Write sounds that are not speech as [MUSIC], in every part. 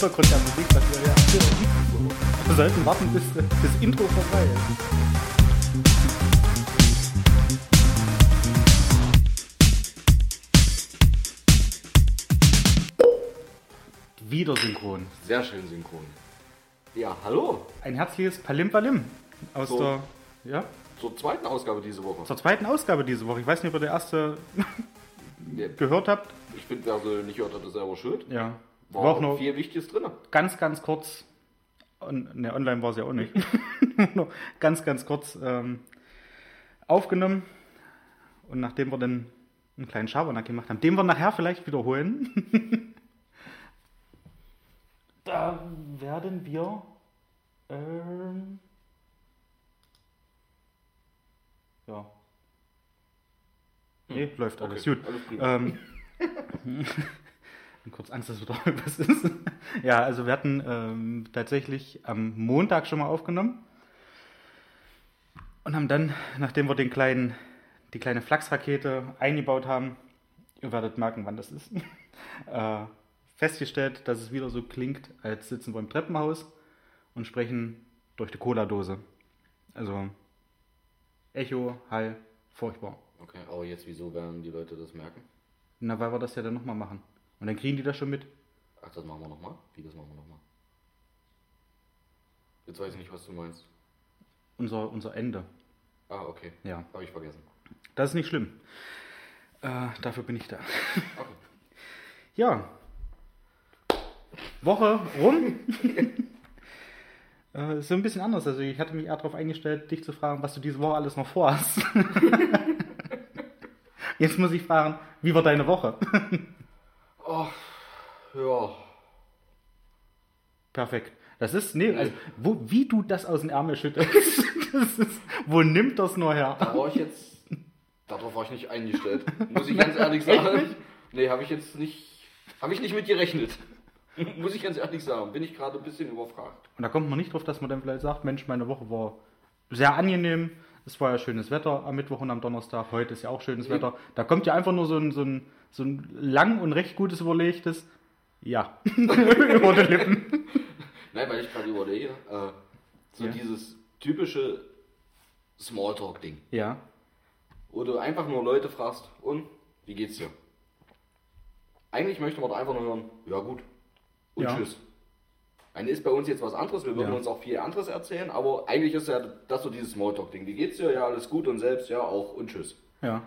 Hintergrund der Musik, was wir ja. Wir sollten warten, bis das Intro vorbei ist. Wieder synchron. Sehr schön synchron. Ja, hallo. Ein herzliches Palim-Palim aus So. der, ja, Zur zweiten Ausgabe diese Woche. zur zweiten Ausgabe diese Woche. Ich weiß nicht, ob ihr die erste Ja, [LAUGHS] gehört habt. Ich finde, wer sie nicht hört, hat ist selber schuld. Ja. War, War auch nur viel Wichtiges drin. ganz, ganz kurz, on, ne, online war es ja auch nicht, [LAUGHS] ganz, ganz kurz ähm, aufgenommen. Und nachdem wir dann einen kleinen Schabernack gemacht haben, den wir nachher vielleicht wiederholen, [LAUGHS] da werden wir ähm, ja. Nee, läuft alles Okay, gut. alles. Ähm, [LAUGHS] bin kurz Angst, dass wieder was ist. ja, also wir hatten ähm, tatsächlich am Montag schon mal aufgenommen und haben dann, nachdem wir den kleinen, die kleine Flachsrakete eingebaut haben, ihr werdet merken, wann das ist, [LAUGHS] äh, festgestellt, dass es wieder so klingt, als sitzen wir im Treppenhaus und sprechen durch die Cola-Dose. Also Echo, Hall, furchtbar. Okay, aber jetzt wieso werden die Leute das merken? Na, weil wir das ja dann nochmal machen. Und dann kriegen die das schon mit. Ach, das machen wir nochmal? Wie, das machen wir nochmal? Jetzt weiß ich nicht, was du meinst. Unser, unser Ende. Ah, okay. Ja. Habe ich vergessen. Das ist nicht schlimm. Äh, dafür bin ich da. [LAUGHS] Okay. Ja. Woche rum. [LAUGHS] äh, ist so ein bisschen anders. Also ich hatte mich eher darauf eingestellt, dich zu fragen, was du diese Woche alles noch vorhast. [LAUGHS] Jetzt muss ich fragen, wie war deine Woche? Ja. Perfekt. Das ist, nee, also, wo, wie du das aus dem Ärmel schüttelst, [LAUGHS] ist, wo nimmt das nur her? Da war ich jetzt. Darauf war ich nicht eingestellt. Muss ich [LAUGHS] ganz ehrlich sagen. Nee, habe ich jetzt nicht. Habe ich nicht mit gerechnet. [LAUGHS] Muss ich ganz ehrlich sagen. Bin ich gerade ein bisschen überfragt. Und da kommt man nicht drauf, dass man dann vielleicht sagt, Mensch, meine Woche war sehr angenehm. Es war ja schönes Wetter am Mittwoch und am Donnerstag. Heute ist ja auch schönes. Wetter. Da kommt ja einfach nur so ein, so ein, so ein lang und recht gutes überlegtes Ja [LAUGHS] über die Lippen. Nein, weil ich gerade überlege. Äh, so Ja. dieses typische Smalltalk-Ding. Ja, Wo du einfach nur Leute fragst, und wie geht's dir? Eigentlich möchte man da einfach nur hören, ja gut. Und Ja. tschüss. Eine ist bei uns jetzt was anderes, wir würden Ja. uns auch viel anderes erzählen, aber eigentlich ist ja das so dieses Smalltalk-Ding. Wie geht's dir? Ja, alles gut und selbst, ja, auch und tschüss. ja.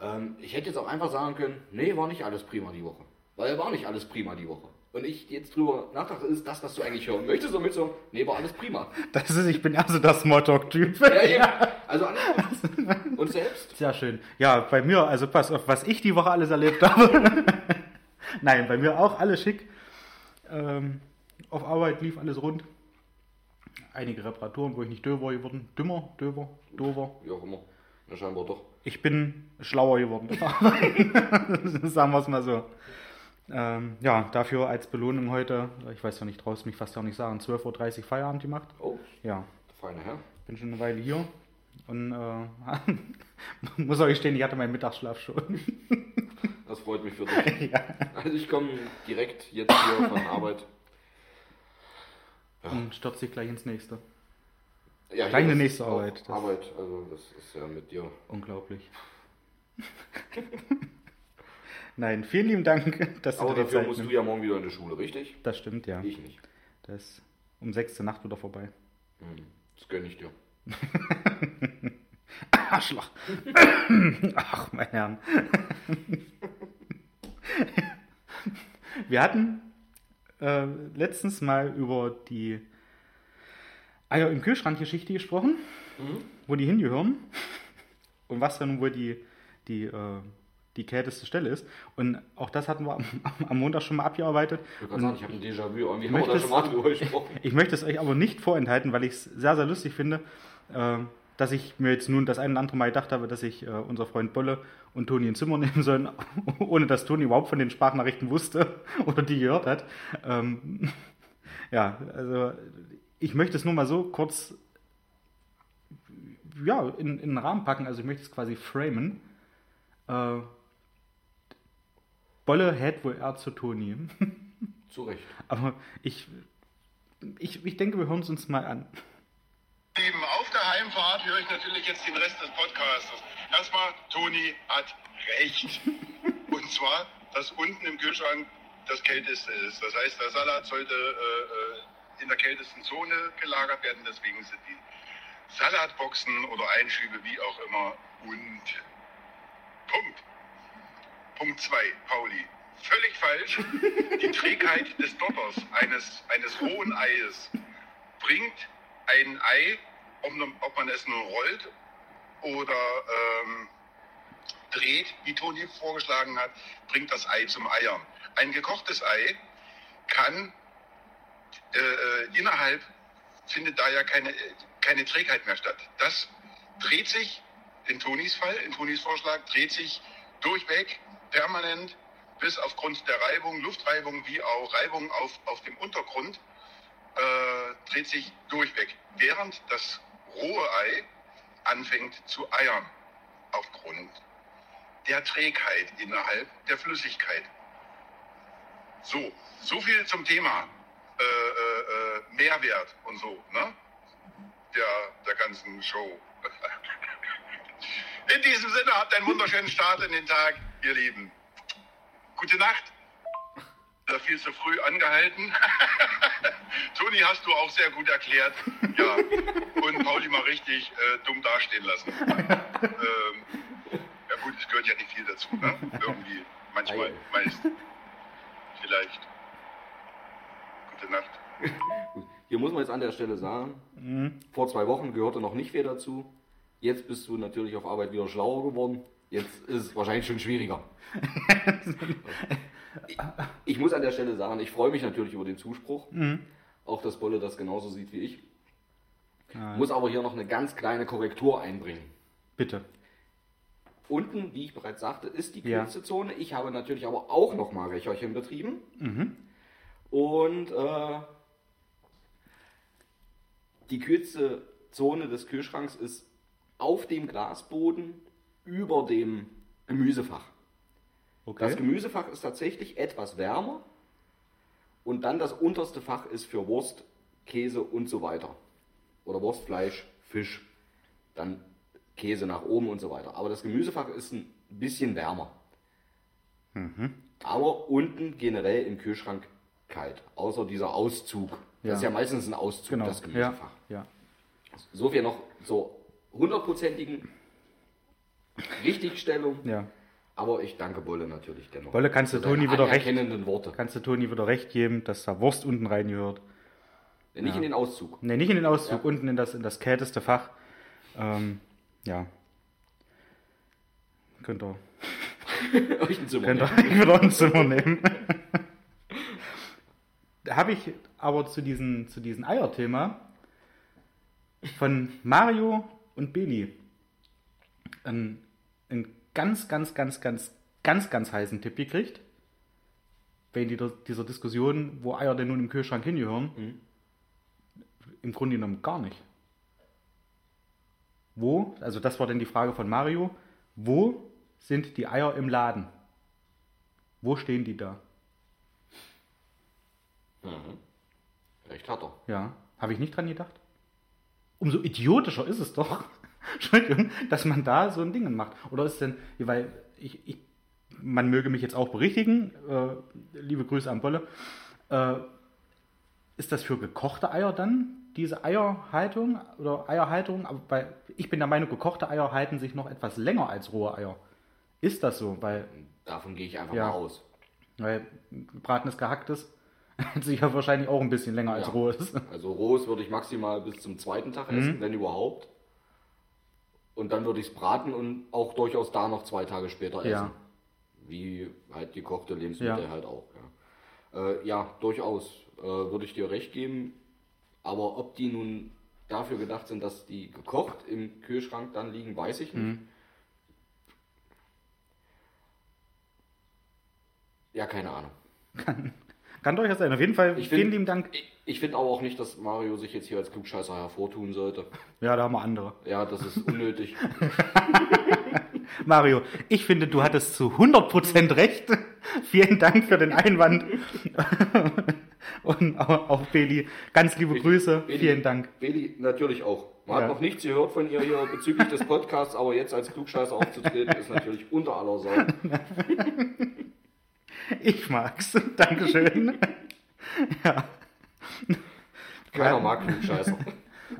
Ähm, ich hätte jetzt auch einfach sagen können, nee, war nicht alles prima die Woche. Weil war nicht alles prima die Woche. Und ich jetzt drüber nachdachte, ist das, was du eigentlich hören möchtest, und mit so, nee, war alles prima. Das ist, ich bin also der Smalltalk-Typ. Ja, eben. Also alles gut. Und selbst? Sehr schön. Ja, bei mir, also pass auf, was ich die Woche alles erlebt habe. [LAUGHS] Nein, bei mir auch alles schick. Ähm, auf Arbeit lief alles rund. Einige Reparaturen, wo ich nicht döver geworden. Dümmer, döver, dover. Wie auch immer. Ja, scheinbar doch. Ich bin schlauer geworden. [LAUGHS] Sagen wir es mal so. Ähm, ja, dafür als Belohnung heute, ich weiß ja nicht, draußen mich fast ja auch nicht sagen, 12.30 Uhr Feierabend gemacht. Oh, Ja, feiner Herr. bin schon eine Weile hier. Und äh, [LAUGHS] muss euch stehen, ich hatte meinen Mittagsschlaf schon. [LAUGHS] Das freut mich für dich. Also ich komme direkt jetzt hier von Arbeit. Und stürzt sich gleich ins nächste. Ja, Gleich hier eine ist nächste Arbeit. Das- Arbeit, also das ist ja mit dir. Unglaublich. [LAUGHS] Nein, vielen lieben Dank, dass Aber du dir dafür Zeit musst du nimmst. ja morgen wieder in die Schule, richtig? Das stimmt, ja. Ich nicht. Das ist um sechste Nacht wieder vorbei. Hm, Das gönne ich dir. [LAUGHS] Arschloch. [COUGHS] Ach, mein Herrn. [LAUGHS] Wir hatten äh, letztens mal über die Eier im Kühlschrank-Geschichte gesprochen, wo die hingehören und was dann wohl die, die, äh, die kälteste Stelle ist. Und auch das hatten wir am, [LAUGHS] am Montag schon mal abgearbeitet. Ich sagen, ich habe ein Déjà-vu. Irgendwie haben wir da schon mal drüber gesprochen. [LAUGHS] Ich möchte es euch aber nicht vorenthalten, weil ich es sehr, sehr lustig finde, äh, dass ich mir jetzt nun das ein oder andere Mal gedacht habe, dass ich äh, unser Freund Bolle und Toni ins Zimmer [LAUGHS] nehmen sollen, ohne dass Toni überhaupt von den Sprachnachrichten wusste oder die gehört hat. Ähm, ja, also ich möchte es nur mal so kurz ja, in, in den Rahmen packen, also ich möchte es quasi framen. Äh, Bolle hält wohl er zu Toni. [LAUGHS] Zu Recht. Aber ich, ich, ich denke, wir hören es uns mal an. Lieben, auf der Heimfahrt höre ich natürlich jetzt den Rest des Podcasts. Erstmal, Toni hat recht. [LAUGHS] Und zwar, dass unten im Kühlschrank das Kälteste ist. Das heißt, der Salat sollte äh, äh, in der kältesten Zone gelagert werden. Deswegen sind die Salatboxen oder Einschübe, wie auch immer, und Punkt. Punkt 2, Pauli. Völlig falsch. Die Trägheit des Doppers eines, eines rohen Eies bringt ein Ei, ob man es nun rollt oder ähm, dreht, wie Toni vorgeschlagen hat, bringt das Ei zum Eiern. Ein gekochtes Ei kann äh, äh, innerhalb, findet da ja keine, keine Trägheit mehr statt. Das dreht sich, in Tonis Fall, in Tonis Vorschlag, dreht sich durchweg, permanent, bis aufgrund der Reibung, Luftreibung wie auch Reibung auf, auf dem Untergrund, äh, dreht sich durchweg. Während das rohe Ei anfängt zu eiern, aufgrund der Trägheit innerhalb der Flüssigkeit. So, so viel zum Thema äh, äh, äh Mehrwert und so, ne? Der, der ganzen Show. [LAUGHS] In diesem Sinne, habt einen wunderschönen Start in den Tag, ihr Lieben. Gute Nacht. Viel zu früh angehalten. [LAUGHS] Toni hast du auch sehr gut erklärt. Ja. Und Pauli mal richtig äh, dumm dastehen lassen. ähm, ja gut, es gehört ja nicht viel dazu, ne? Irgendwie. Manchmal, meist. Vielleicht. Gute Nacht. [LAUGHS] Hier muss man jetzt an der Stelle sagen, mhm. vor zwei Wochen gehörte noch nicht viel dazu. Jetzt bist du natürlich auf Arbeit wieder schlauer geworden. Jetzt ist es wahrscheinlich schon schwieriger. ich, [LAUGHS] ich, muss an der Stelle sagen, ich freue mich natürlich über den Zuspruch. Mhm. Auch, dass Bolle das genauso sieht wie ich. Nein. Muss aber hier noch eine ganz kleine Korrektur einbringen. Bitte. Unten, wie ich bereits sagte, ist die kürzeste ja. Zone. Ich habe natürlich aber auch nochmal Recherchen betrieben. Mhm. Und äh, die kürzeste Zone des Kühlschranks ist auf dem Glasboden über dem Gemüsefach. Okay. Das Gemüsefach ist tatsächlich etwas wärmer und dann das unterste Fach ist für Wurst, Käse und so weiter. Oder Wurst, Fleisch, Fisch, dann Käse nach oben und so weiter. Aber das Gemüsefach ist ein bisschen wärmer. Mhm. Aber unten generell im Kühlschrank. Außer dieser Auszug. Ja. Das ist ja meistens ein Auszug, genau. das Gemüsefach. Ja. ja. So viel noch zur hundertprozentigen Richtigstellung. Ja. Aber ich danke Bolle natürlich dennoch. Bolle, kannst du Toni wieder recht, Worte. kannst du Toni wieder recht geben, dass da Wurst unten reingehört. Ja, nicht ja. in den Auszug. Ne, nicht in den Auszug, ja. unten in das, in das kälteste Fach. Ähm, ja. Könnt ihr. [LAUGHS] euch ein Zimmer könnt ihr [LAUGHS] wieder ein Zimmer nehmen. [LAUGHS] da habe ich aber zu diesem zu diesen Eier-Thema von Mario und Beli einen, einen ganz, ganz, ganz, ganz, ganz, ganz heißen Tipp gekriegt. Wegen dieser, dieser Diskussion, wo Eier denn nun im Kühlschrank hingehören. Mhm. Im Grunde genommen gar nicht. Wo, also das war dann die Frage von Mario, wo sind die Eier im Laden? Wo stehen die da? Mhm. Recht hat er. Ja, habe ich nicht dran gedacht. Umso idiotischer ist es doch, [LAUGHS] Entschuldigung, dass man da so ein Ding macht. Oder ist denn, weil ich, ich man möge mich jetzt auch berichtigen, äh, liebe Grüße an Bolle, äh, ist das für gekochte Eier dann diese Eierhaltung oder Eierhaltung? Aber bei, ich bin der Meinung, gekochte Eier halten sich noch etwas länger als rohe Eier. Ist das so? Weil, Davon gehe ich einfach ja, mal aus. Weil gebratenes Gehacktes [LAUGHS] hält sich ja wahrscheinlich auch ein bisschen länger ja. als rohes. Also rohes würde ich maximal bis zum zweiten Tag essen, mhm. wenn überhaupt. Und dann würde ich es braten und auch durchaus da noch zwei Tage später essen. Ja. Wie halt gekochte Lebensmittel ja. halt auch. Ja, äh, ja durchaus äh, würde ich dir recht geben. Aber ob die nun dafür gedacht sind, dass die gekocht im Kühlschrank dann liegen, weiß ich nicht. Mhm. Ja, keine Ahnung. [LAUGHS] Kann, durchaus sein. Auf jeden Fall ich vielen lieben Dank. Ich, ich finde aber auch nicht, dass Mario sich jetzt hier als Klugscheißer hervortun sollte. [LAUGHS] Ja, da haben wir andere. Ja, das ist unnötig. [LAUGHS] Mario, ich finde, du hattest zu 100% recht. [LAUGHS] Vielen Dank für den Einwand. Und auch, auch Beli, ganz liebe Grüße. Beli, Vielen Dank. Beli natürlich auch. Man Ja. hat noch nichts gehört von ihr hier bezüglich des Podcasts, aber jetzt als Klugscheißer aufzutreten, ist natürlich unter aller Sau. [LAUGHS] Ich mag's. [LAUGHS] Dankeschön. [LAUGHS] ja. Keiner mag Klugscheißer.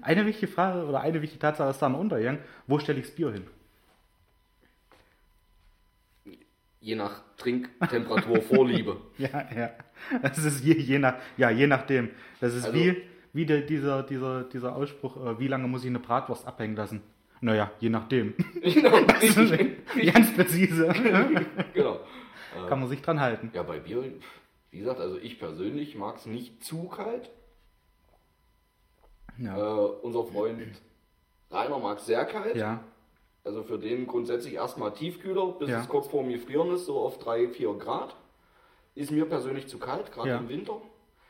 Eine wichtige Frage oder eine wichtige Tatsache ist da noch untergegangen. Wo stelle ich das Bier hin? Je nach Trinktemperatur, Vorliebe. Ja, ja. Das ist je, je nach, ja, je nachdem. Das ist Also- wie, wie der, dieser, dieser, dieser Ausspruch, äh, wie lange muss ich eine Bratwurst abhängen lassen? Naja, je nachdem. genau, Ganz präzise. genau. Kann man sich dran halten. Ja, bei Bier, wie gesagt, also ich persönlich mag es nicht zu kalt. Ja. Äh, unser Freund Rainer mag es sehr kalt. ja. Also für den grundsätzlich erstmal Tiefkühler, bis Ja. es kurz vor mir frieren ist, so auf 3, 4 Grad. Ist mir persönlich zu kalt, gerade Ja. im Winter.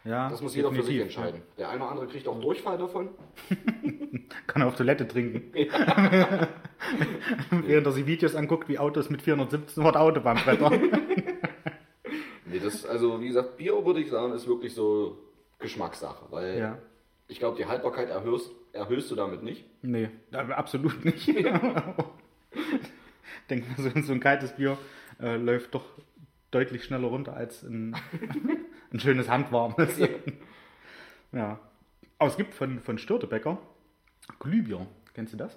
Ja, Das muss jeder für sich entscheiden. Der eine oder andere kriegt auch Durchfall davon. Ja. [LAUGHS] Kann auf Toilette trinken. [LAUGHS] Während er sich Videos anguckt, wie Autos mit 417 Watt brettern. [LAUGHS] Nee, das, also wie gesagt, Bier würde ich sagen, ist wirklich so Geschmackssache. Weil ja. ich glaube, die Haltbarkeit erhöhst, erhöhst du damit nicht. Nee, absolut nicht. Denk mal, so, so ein kaltes Bier äh, läuft doch deutlich schneller runter als ein, ein schönes handwarmes. [LAUGHS] ja. Aber es gibt von, von Störtebecker Glühbier. Kennst du das?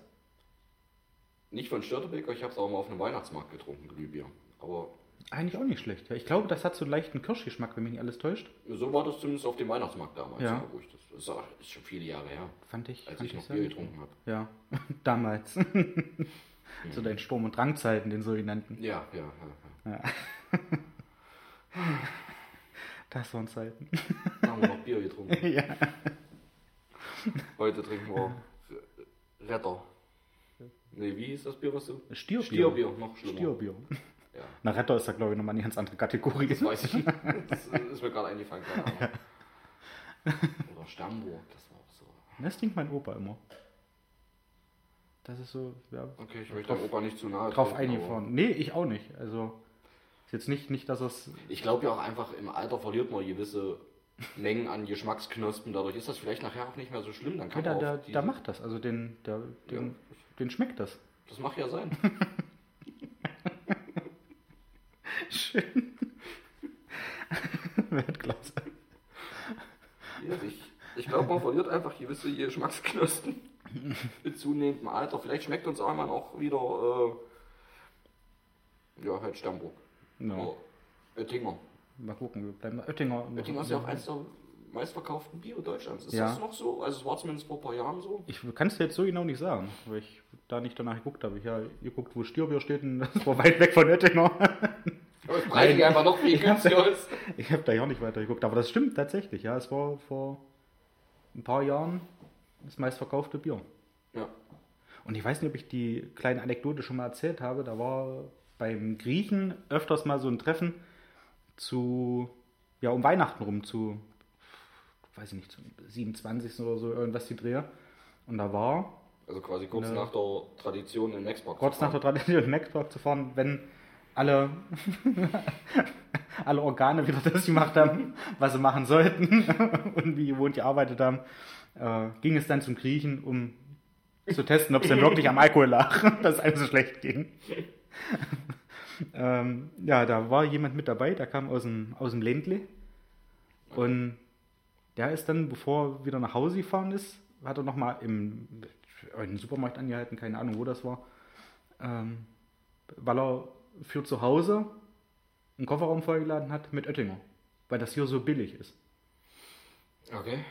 Nicht von Störtebeker, ich habe es auch mal auf einem Weihnachtsmarkt getrunken, Glühbier. Aber Eigentlich auch nicht schlecht. Ja, ich glaube, das hat so einen leichten Kirschgeschmack, wenn mich nicht alles täuscht. so war das zumindest auf dem Weihnachtsmarkt damals. Ja. wo ich das, das ist, schon viele Jahre her, Fand ich. als fand ich noch Bier getrunken habe. Ja, [LAUGHS] damals. [LAUGHS] zu deinen Sturm- und Drangzeiten, den sogenannten. Ja, ja, ja. ja. Das waren Zeiten. Da haben wir noch Bier getrunken. [LAUGHS] ja. Heute trinken wir Retter. Nee, wie hieß das Bier, was du? Stierbier. Stierbier, noch schlimmer. Stierbier. Ja, Na, Retter ist da, glaube ich, nochmal eine ganz andere Kategorie. das weiß ich. [LAUGHS] Das ist mir gerade eingefallen. Keine Ahnung. Oder Stammburg, das war auch so. Das trinkt mein Opa immer. Das ist so, ja, Okay, ich möchte dem Opa nicht zu nahe drauf eingefahren. Nee, ich auch nicht. Also, ist jetzt nicht, nicht dass es. Ich glaube ja auch einfach, im Alter verliert man gewisse Mengen an Geschmacksknospen. Dadurch ist das vielleicht nachher auch nicht mehr so schlimm. Dann Ja, kann der, man der diese- macht das. Also, den, der, den, Ja. den schmeckt das. Das mag ja sein. [LAUGHS] Schön. [LAUGHS] Weltklasse. Ja, ich ich glaube, man verliert einfach gewisse Geschmacksknospen [LAUGHS] mit zunehmendem Alter. Vielleicht schmeckt uns einmal auch wieder, äh, ja, halt Stammburg. Ja. Oder Oettinger. Mal gucken, wir bleiben bei Oettinger. Oettinger ist ja auch eins der meistverkauften Biere Deutschlands. Ist Ja. das noch so? Also es war zumindest vor ein paar Jahren so. Ich kann es jetzt so genau nicht sagen, weil ich da nicht danach geguckt habe. Ich habe geguckt, wo Stierbier steht und [LAUGHS] das war weit weg von Oettinger. Aber das Preis einfach noch viel günstiger ist. [LAUGHS] Ich habe da ja auch nicht weiter geguckt, aber das stimmt tatsächlich. Ja, es war vor ein paar Jahren das meistverkaufte Bier. Ja. Und ich weiß nicht, ob ich die kleine Anekdote schon mal erzählt habe. Da war beim Griechen öfters mal so ein Treffen zu, ja, um Weihnachten rum, zu, weiß ich nicht, zum 27. oder so, irgendwas die Dreher. Und da war Also quasi kurz Ja. nach der Tradition in Maxpark. zu kurz nach der Tradition in Maxpark zu fahren, wenn alle, [LAUGHS] alle Organe wieder das gemacht haben, was sie machen sollten [LAUGHS] und wie gewohnt gearbeitet haben, äh, ging es dann zum Griechen, um zu testen, ob es denn wirklich am Alkohol lag, [LAUGHS] dass es einem so schlecht ging. [LAUGHS] ähm, ja, da war jemand mit dabei, der kam aus dem, aus dem Ländle und der ist dann, bevor er wieder nach Hause gefahren ist, hat er nochmal im, im Supermarkt angehalten, keine Ahnung, wo das war, ähm, weil er für zu Hause einen Kofferraum vollgeladen hat mit Oettinger, weil das hier so billig ist. Okay.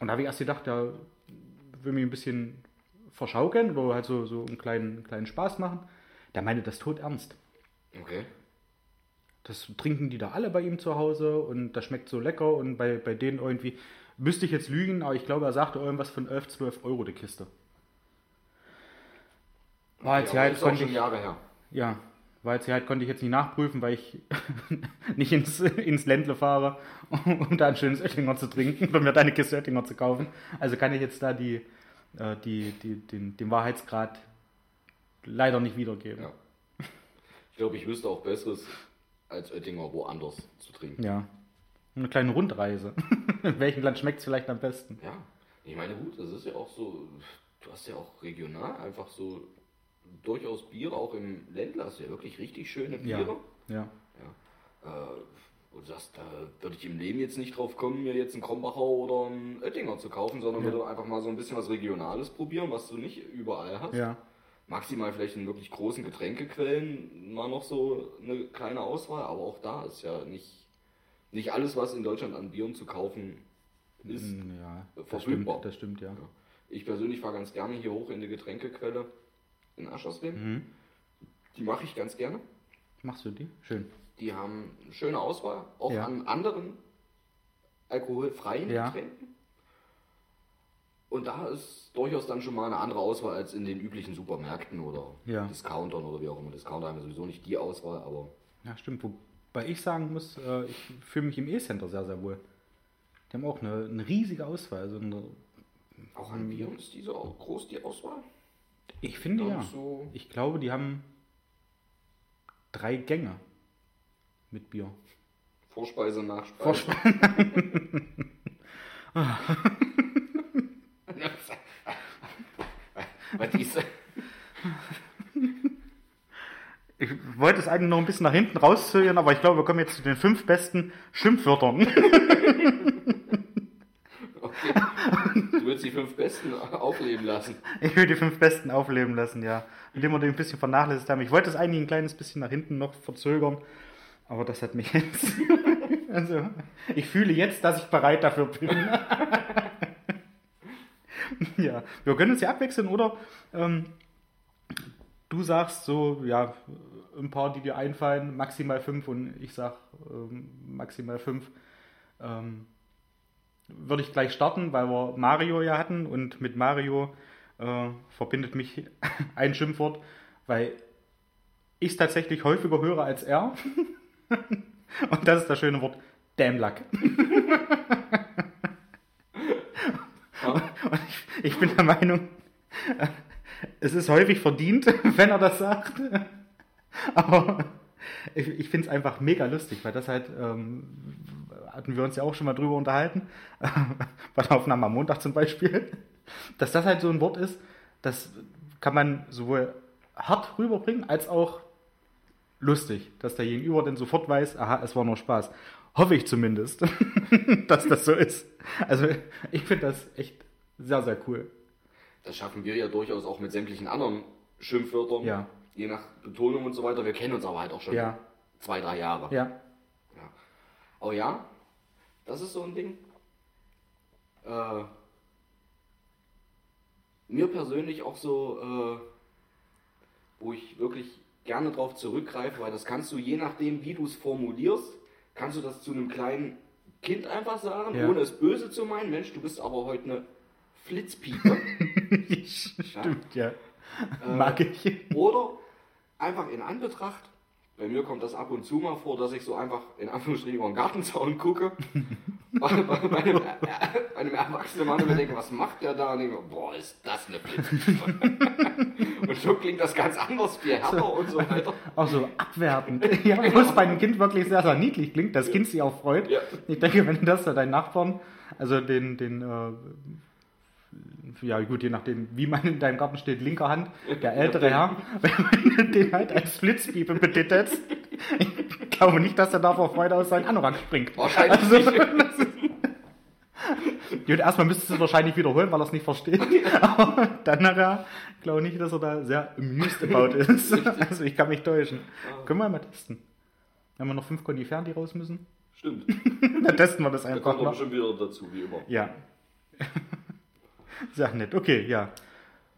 Und da habe ich erst gedacht, der will mich ein bisschen verschaukeln oder halt so, so einen kleinen, kleinen Spaß machen. Der meinte das tot ernst. Okay. Das trinken die da alle bei ihm zu Hause und das schmeckt so lecker und bei, bei denen irgendwie, müsste ich jetzt lügen, aber ich glaube, er sagte irgendwas von 11, 12 Euro die Kiste. War jetzt aber halt, konnte schon ich, Jahre her. ja, war jetzt halt, konnte ich jetzt nicht nachprüfen, weil ich [LAUGHS] nicht ins, ins Ländle fahre, um da ein schönes Oettinger zu trinken oder mir da eine Kiste Oettinger zu kaufen. Also kann ich jetzt da die, äh, die, die, den, den Wahrheitsgrad leider nicht wiedergeben. Ja. Ich glaube, ich wüsste auch Besseres. als Oettinger woanders zu trinken. Ja. Eine kleine Rundreise. In [LAUGHS] welchem Land schmeckt es vielleicht am besten? Ja, ich meine, gut, das ist ja auch so, du hast ja auch regional einfach so durchaus Biere, auch im Ländler hast du ja wirklich richtig schöne Biere. Ja. ja. Äh, und das, da würde ich im Leben jetzt nicht drauf kommen, mir jetzt einen Krombacher oder einen Oettinger zu kaufen, sondern Ja. würde einfach mal so ein bisschen was Regionales probieren, was du nicht überall hast. Ja. Maximal vielleicht in wirklich großen Getränkequellen mal noch so eine kleine Auswahl, aber auch da ist ja nicht, nicht alles, was in Deutschland an Bieren zu kaufen ist. Mm, Ja, das verfügbar. stimmt, das stimmt, ja. Ja. Ich persönlich fahre ganz gerne hier hoch in die Getränkequelle in Aschersleben. Mhm. Die mache ich ganz gerne. Machst du die? Schön. Die haben eine schöne Auswahl, auch Ja. an anderen alkoholfreien Ja. Getränken. Und da ist durchaus dann schon mal eine andere Auswahl als in den üblichen Supermärkten oder Ja. Discountern oder wie auch immer. Discounter haben ja sowieso nicht die Auswahl, aber Ja, stimmt. Wobei ich sagen muss, äh, ich fühle mich im E-Center sehr, sehr wohl. Die haben auch eine, eine riesige Auswahl. Also eine, auch an Bieren ist diese auch groß, die Auswahl. ich finde ja. so- Ich glaube, die haben drei Gänge mit Bier. Vorspeise, Nachspeise. Vorspeise. [LAUGHS] [LAUGHS] Was ist Ich wollte es eigentlich noch ein bisschen nach hinten rauszögern, aber ich glaube, wir kommen jetzt zu den fünf besten Schimpfwörtern. Okay. Du willst die fünf Besten aufleben lassen. Ich will die fünf besten aufleben lassen, ja. Indem wir den ein bisschen vernachlässigt haben. Ich wollte es eigentlich ein kleines bisschen nach hinten noch verzögern, aber das hat mich jetzt. [LAUGHS] also, ich fühle jetzt, dass ich bereit dafür bin. [LAUGHS] [LAUGHS] ja, wir können uns ja abwechseln, oder? Ähm, du sagst so, ja, ein paar, die dir einfallen, maximal fünf und ich sag ähm, maximal fünf. Ähm, würde ich gleich starten, weil wir Mario ja hatten und mit Mario äh, verbindet mich [LAUGHS] ein Schimpfwort, weil ich es tatsächlich häufiger höre als er. [LAUGHS] und das ist das schöne Wort Damn Luck. und ich, bin der Meinung, es ist häufig verdient, [LAUGHS] wenn er das sagt. Aber ich, ich finde es einfach mega lustig, weil das halt, ähm, hatten wir uns ja auch schon mal drüber unterhalten, [LAUGHS] bei der Aufnahme am Montag zum Beispiel, dass das halt so ein Wort ist, das kann man sowohl hart rüberbringen, als auch lustig, dass der Gegenüber dann sofort weiß, aha, es war nur Spaß. Hoffe ich zumindest, [LAUGHS] dass das so ist. Also ich finde das echt sehr, sehr cool. Das schaffen wir ja durchaus auch mit sämtlichen anderen Schimpfwörtern. Ja. Je nach Betonung und so weiter. Wir kennen uns aber halt auch schon Ja. zwei, drei Jahre. Ja, Ja. Aber ja, das ist so ein Ding. Äh, mir persönlich auch so, äh, wo ich wirklich gerne drauf zurückgreife, weil das kannst du je nachdem, wie du es formulierst, kannst du das zu einem kleinen Kind einfach sagen, Ja. ohne es böse zu meinen. Mensch, du bist aber heute eine Flitzpiepe. [LAUGHS] stimmt, ja. Mag ich. [LAUGHS] Oder einfach in Anbetracht, bei mir kommt das ab und zu mal vor, dass ich so einfach in Anführungsstrichen über den Gartenzaun gucke. [LAUGHS] bei, einem, äh, bei einem erwachsenen Mann und mir denke, was macht der da? Und denke, boah, ist das eine Blitzpiepe. und so klingt das ganz anders, viel härter und so weiter. Auch so abwertend. Ja, wo es bei einem Kind wirklich sehr, sehr niedlich klingt, das Kind sich auch freut. Ja. Ich denke, wenn das da deinen Nachbarn, also den, den, äh, ja gut, je nachdem, wie man in deinem Garten steht, linker Hand, der ältere Herr, [LAUGHS] wenn du den halt als Flitzpiepe betitelst, ich glaube nicht, dass er da vor Freude aus seinem Anorak springt. Wahrscheinlich Also, [LAUGHS] ist- Gut, erstmal müsstest du es wahrscheinlich wiederholen, weil er es nicht versteht. Aber dann nachher glaube ich nicht, dass er da sehr amused about ist. Also ich kann mich täuschen. Können wir mal testen. Wenn wir noch fünf Koniferen, die raus müssen, Stimmt. [LAUGHS] dann testen wir das Da einfach kommt er mal. bestimmt wieder dazu, wie immer. Ja. [LAUGHS] Sehr nett. Okay, ja.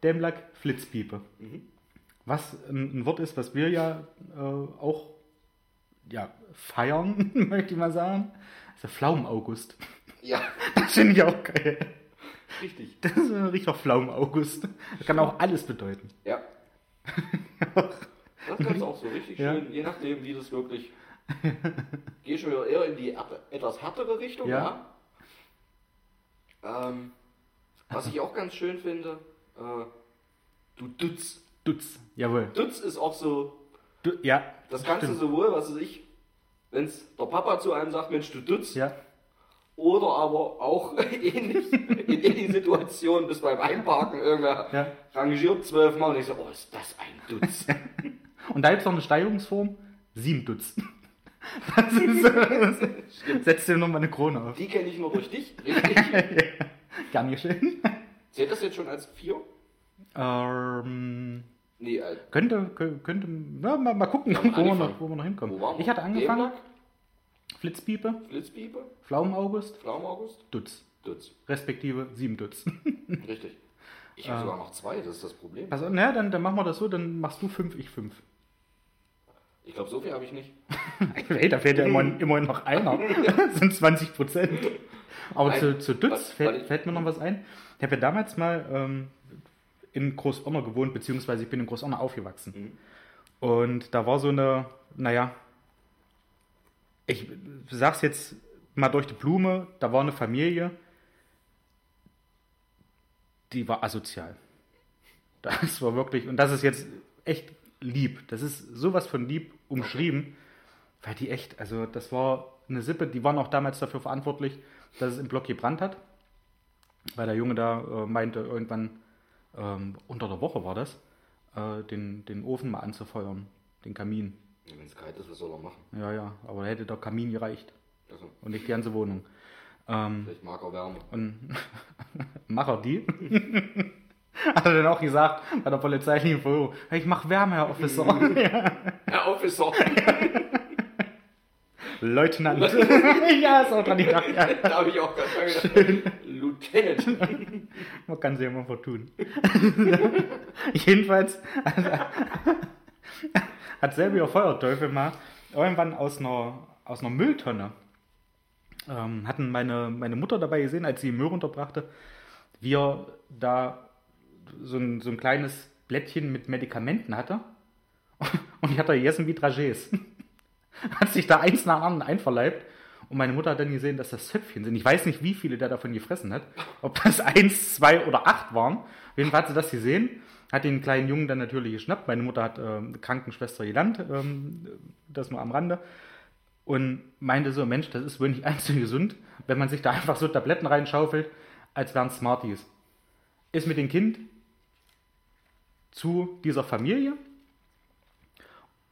Dämlack, Flitzpiepe. Was ein, ein Wort ist, was wir ja äh, auch ja, feiern, [LAUGHS] möchte ich mal sagen, ist der Pflaumen-August. Ja, [LAUGHS] Das finde ich auch geil. richtig. Das ist ein richtiger Pflaumen-August. Das kann auch alles bedeuten. Ja. Das kannst du auch so richtig Ja. schön, je nachdem, wie das wirklich. Geh schon wieder eher in die etwas härtere Richtung, Ja. ja. Ähm, was ich auch ganz schön finde, äh, du Dutz. Dutz. Jawohl. Dutz ist auch so, Du, ja, das kannst stimmt. sowohl, was weiß ich, wenn es der Papa zu einem sagt, Mensch, du Dutz. Ja. Oder aber auch ähnlich, [LAUGHS] in ähnlichen Situationen, bis beim Einparken irgendwer Ja. rangiert zwölfmal und ich so, oh, ist das ein Dutz. [LAUGHS] Und da gibt es noch eine Steigerungsform. Sieben Dutz. Das ist, [LAUGHS] setzt dir nochmal eine Krone auf. Die kenne ich nur durch dich, richtig? Gern [LAUGHS] geschehen. Zählt das jetzt schon als vier? Ähm, Nee, äh, könnte, kö- könnte, na, mal, mal gucken, wo wir, noch, wo wir noch hinkommen. wo? Ich hatte angefangen, Dämlack, Flitzpiepe, Flitzpiepe, Pflaumen-August, Pflaumaugust, Dutz. Dutz. Respektive sieben Dutz. [LAUGHS] Richtig. Ich habe sogar noch zwei, das ist das Problem. Also, na, dann, dann machen wir das so, dann machst du fünf, ich fünf. Ich glaube, so viel habe ich nicht. [LAUGHS] Hey, da fehlt ja immer, immerhin noch einer. Das sind 20 Prozent. Aber Nein, zu, zu was- fällt, fällt mir noch was ein. Ich habe ja damals mal ähm, in Großonner gewohnt, beziehungsweise ich bin in Großonner aufgewachsen. Und da war so eine, naja, ich sag's jetzt mal durch die Blume, da war eine Familie, die war asozial. Das war wirklich, und das ist jetzt echt lieb. Das ist sowas von lieb umschrieben, weil die echt, also das war eine Sippe, die waren auch damals dafür verantwortlich, dass es im Block gebrannt hat. Weil der Junge da äh, meinte, irgendwann ähm, unter der Woche war das, äh, den, den Ofen mal anzufeuern, den Kamin. Wenn es kalt ist, was soll er machen? Ja, ja, aber da hätte der Kamin gereicht Also, und nicht die ganze Wohnung. Ähm, vielleicht mag er Wärme. und [LAUGHS] Macher die? [LAUGHS] Hat er dann auch gesagt bei der polizeilichen Verhörung, ich mach Wärme, Herr Officer. [LAUGHS] Herr Officer, Leutnant. [LAUGHS] ja, ist auch dran gedacht. Ja. da habe ich auch ganz lange gedacht. Lieutenant. [LAUGHS] Man kann sich immer vertun. [LAUGHS] Jedenfalls hat selber Feuerteufel mal irgendwann aus einer, aus einer Mülltonne ähm, hatten meine, meine Mutter dabei gesehen, als sie Müll runterbrachte, wie er da so ein, so ein kleines Blättchen mit Medikamenten hatte. Und die hat er gegessen wie Dragés. [LAUGHS] Hat sich da eins nach anderen einverleibt. Und meine Mutter hat dann gesehen, dass das Zöpfchen sind. Ich weiß nicht, wie viele der davon gefressen hat. Ob das [LAUGHS] eins, zwei oder acht waren. Auf jeden Fall hat sie das gesehen. Hat den kleinen Jungen dann natürlich geschnappt. Meine Mutter hat ähm, Krankenschwester gelernt. Ähm, das nur am Rande. Und meinte so, Mensch, das ist wohl nicht allzu gesund, wenn man sich da einfach so Tabletten reinschaufelt, als wären Smarties. Ist mit dem Kind zu dieser Familie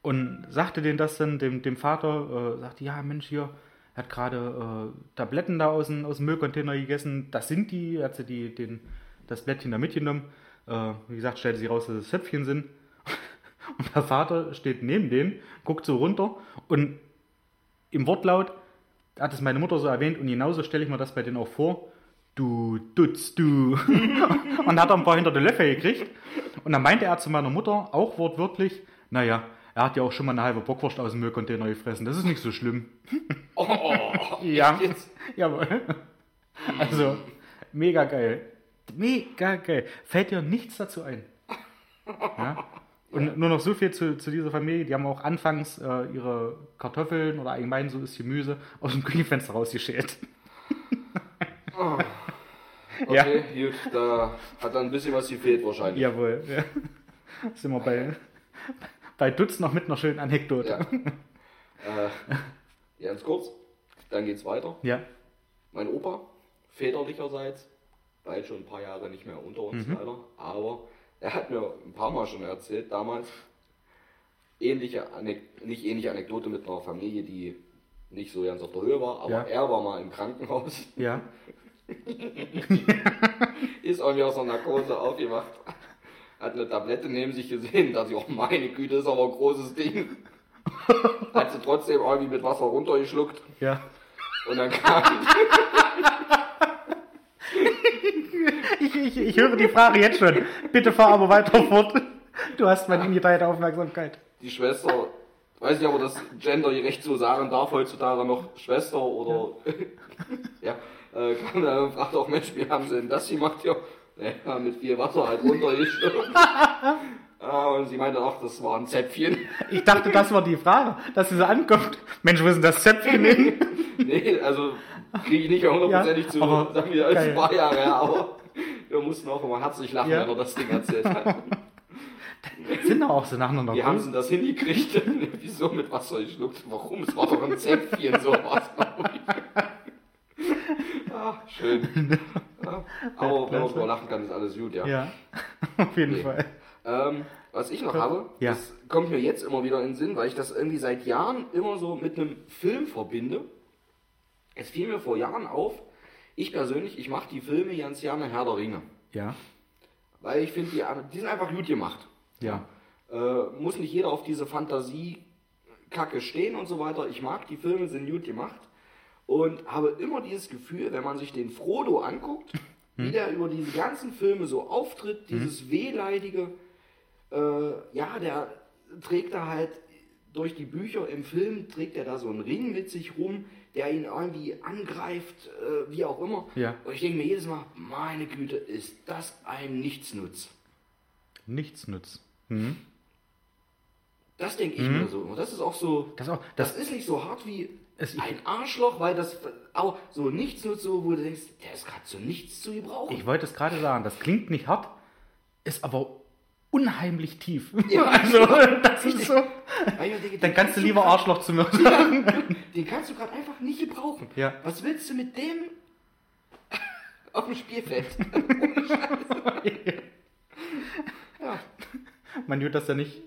und sagte denen das dann, dem, dem Vater, äh, sagte, ja Mensch, hier, er hat gerade äh, Tabletten da aus dem, aus dem Müllcontainer gegessen, das sind die, hat sie die, den, das Blättchen da mitgenommen. Äh, wie gesagt, stellte sie raus, dass es Zöpfchen sind. [LAUGHS] Und der Vater steht neben denen, guckt so runter und im Wortlaut hat es meine Mutter so erwähnt und genauso stelle ich mir das bei denen auch vor. Du Dutz, du. [LAUGHS] und hat er ein paar hinter die Löffel gekriegt. Und dann meinte er zu meiner Mutter, auch wortwörtlich, naja, er hat ja auch schon mal eine halbe Bockwurst aus dem Müllcontainer gefressen. Das ist nicht so schlimm. Oh, Ja. Jetzt. [LAUGHS] Jawohl. Also, mega geil. Mega geil. Fällt dir nichts dazu ein. Ja? Und nur noch so viel zu, zu dieser Familie. Die haben auch anfangs äh, ihre Kartoffeln oder allgemein so ist Gemüse aus dem Küchenfenster rausgeschält. [LAUGHS] Ja. Okay, gut, da hat dann ein bisschen was gefehlt wahrscheinlich. Jawohl. Ja. Sind wir bei, bei Dutz noch mit einer schönen Anekdote. Ja. Äh, ganz kurz, dann geht's weiter. Ja. Mein Opa, väterlicherseits, jetzt schon ein paar Jahre nicht mehr unter uns Mhm. leider, aber er hat mir ein paar Mal schon erzählt, damals, ähnliche Anek nicht ähnliche Anekdote mit einer Familie, die nicht so ganz auf der Höhe war, aber Ja. er war mal im Krankenhaus, Ja. [LAUGHS] ist irgendwie aus einer Narkose aufgewacht, hat eine Tablette neben sich gesehen, dachte ich, oh meine Güte, ist aber ein großes Ding. [LAUGHS] Hat sie trotzdem irgendwie mit Wasser runtergeschluckt Ja. und dann kam [LAUGHS] Ich, ich, ich höre die Frage jetzt schon. Bitte fahr aber weiter fort. Du hast meine ungeteilte Aufmerksamkeit. die Schwester, weiß nicht, ob man das gendergerecht so sagen darf heutzutage noch, Schwester oder, ja, [LAUGHS] äh, kam dann und fragte auch, Mensch, wie haben sie denn das gemacht hier? Ja, mit viel Wasser halt runtergeschluckt. [LAUGHS] ah, und sie meinte auch, das war ein Zäpfchen. Ich dachte, das war die Frage, dass sie so ankommt. Mensch, wo ist denn das Zäpfchen hin? [LAUGHS] nee, also kriege ich nicht mehr hundertprozentig Ja, zu, aber sagen wir, als ein paar Jahre her, aber wir mussten auch immer herzlich lachen, Ja. wenn er das Ding erzählt hat. [LAUGHS] sind doch auch so nacheinander. Wie haben sie das hingekriegt? Wieso mit Wasser geschluckt? Warum? Es war doch ein Zäpfchen sowas. ah, schön. [LAUGHS] Aber wenn man drüber lachen kann, ist alles gut, ja. Ja, [LAUGHS] auf jeden Nee. Fall. Ähm, was ich noch habe, Ja. das kommt mir jetzt immer wieder in den Sinn, weil ich das irgendwie seit Jahren immer so mit einem Film verbinde. Es fiel mir vor Jahren auf, ich persönlich, ich mache die Filme ganz gerne Herr der Ringe. Ja, Weil ich finde, die, die sind einfach gut gemacht. ja. Äh, muss nicht jeder auf diese Fantasie-Kacke stehen und so weiter. Ich mag die Filme, sind gut gemacht. Und habe immer dieses Gefühl, wenn man sich den Frodo anguckt, wie der über diese ganzen Filme so auftritt, dieses wehleidige, äh, ja, der trägt da halt durch die Bücher im Film, trägt er da so einen Ring mit sich rum, der ihn irgendwie angreift, äh, wie auch immer. Ja. Und ich denke mir jedes Mal, meine Güte, ist das ein Nichtsnutz. Nichts nützt. Mhm. Das denke ich mir so. Und das ist auch so. Das auch- das, das- ist nicht so hart wie Es- ein Arschloch, weil das auch so nichts nutzt, so, wo du denkst, der ist gerade zu nichts zu gebrauchen. Ich wollte es gerade sagen, das klingt nicht hart, ist aber unheimlich tief. [LAUGHS] Ja. also, das ist so. Denke, Dann kannst du lieber grad- Arschloch zu mir [LAUGHS] sagen. Den kannst du gerade einfach nicht gebrauchen. Ja. Was willst du mit dem [LAUGHS] auf dem Spielfeld? Ohne Scheiße. ja. Man hört, dass er nicht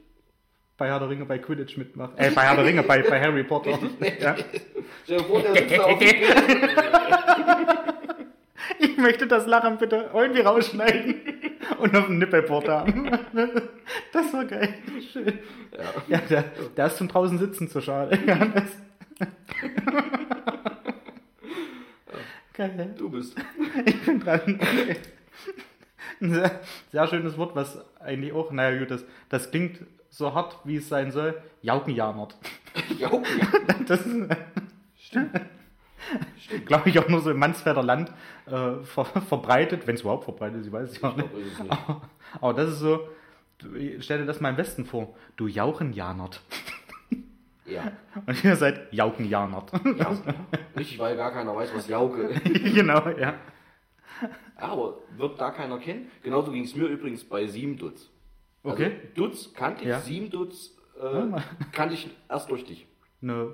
bei Herr der Ringe bei Quidditch mitmacht. Äh, bei Herr der Ringe, bei, bei Harry Potter. [LAUGHS] ja. Da [LAUGHS] Ich möchte das Lachen bitte irgendwie rausschneiden [LAUGHS] und auf dem Nippelport haben. Das war geil. Schön. Ja, der, der ist zum draußen sitzen zu schade. Ja, das. Geil. Du bist. Ich bin dran. Okay. Ein sehr, sehr schönes Wort, was eigentlich auch, naja gut, das, das klingt so hart, wie es sein soll. Jaukenjamert. [LAUGHS] Ja, ja. Das ist, [LAUGHS] glaube ich, auch nur so im Mansfelder Land äh, ver, verbreitet, wenn es überhaupt verbreitet ist, ich weiß es ja nicht. glaub, nicht. Aber, aber das ist so, stell dir das mal im Westen vor, du Jauchenjanert. ja. [LAUGHS] Und ihr seid Jaukenjanert. ja. Richtig, weil gar keiner weiß, was Jauke ist. genau, ja. Aber wird da keiner kennen? Genauso ging es mir übrigens bei Siemdutz. Okay. Also, Dutz kannte ich, Ja. Siemdutz äh, kannte ich erst durch dich. Eine,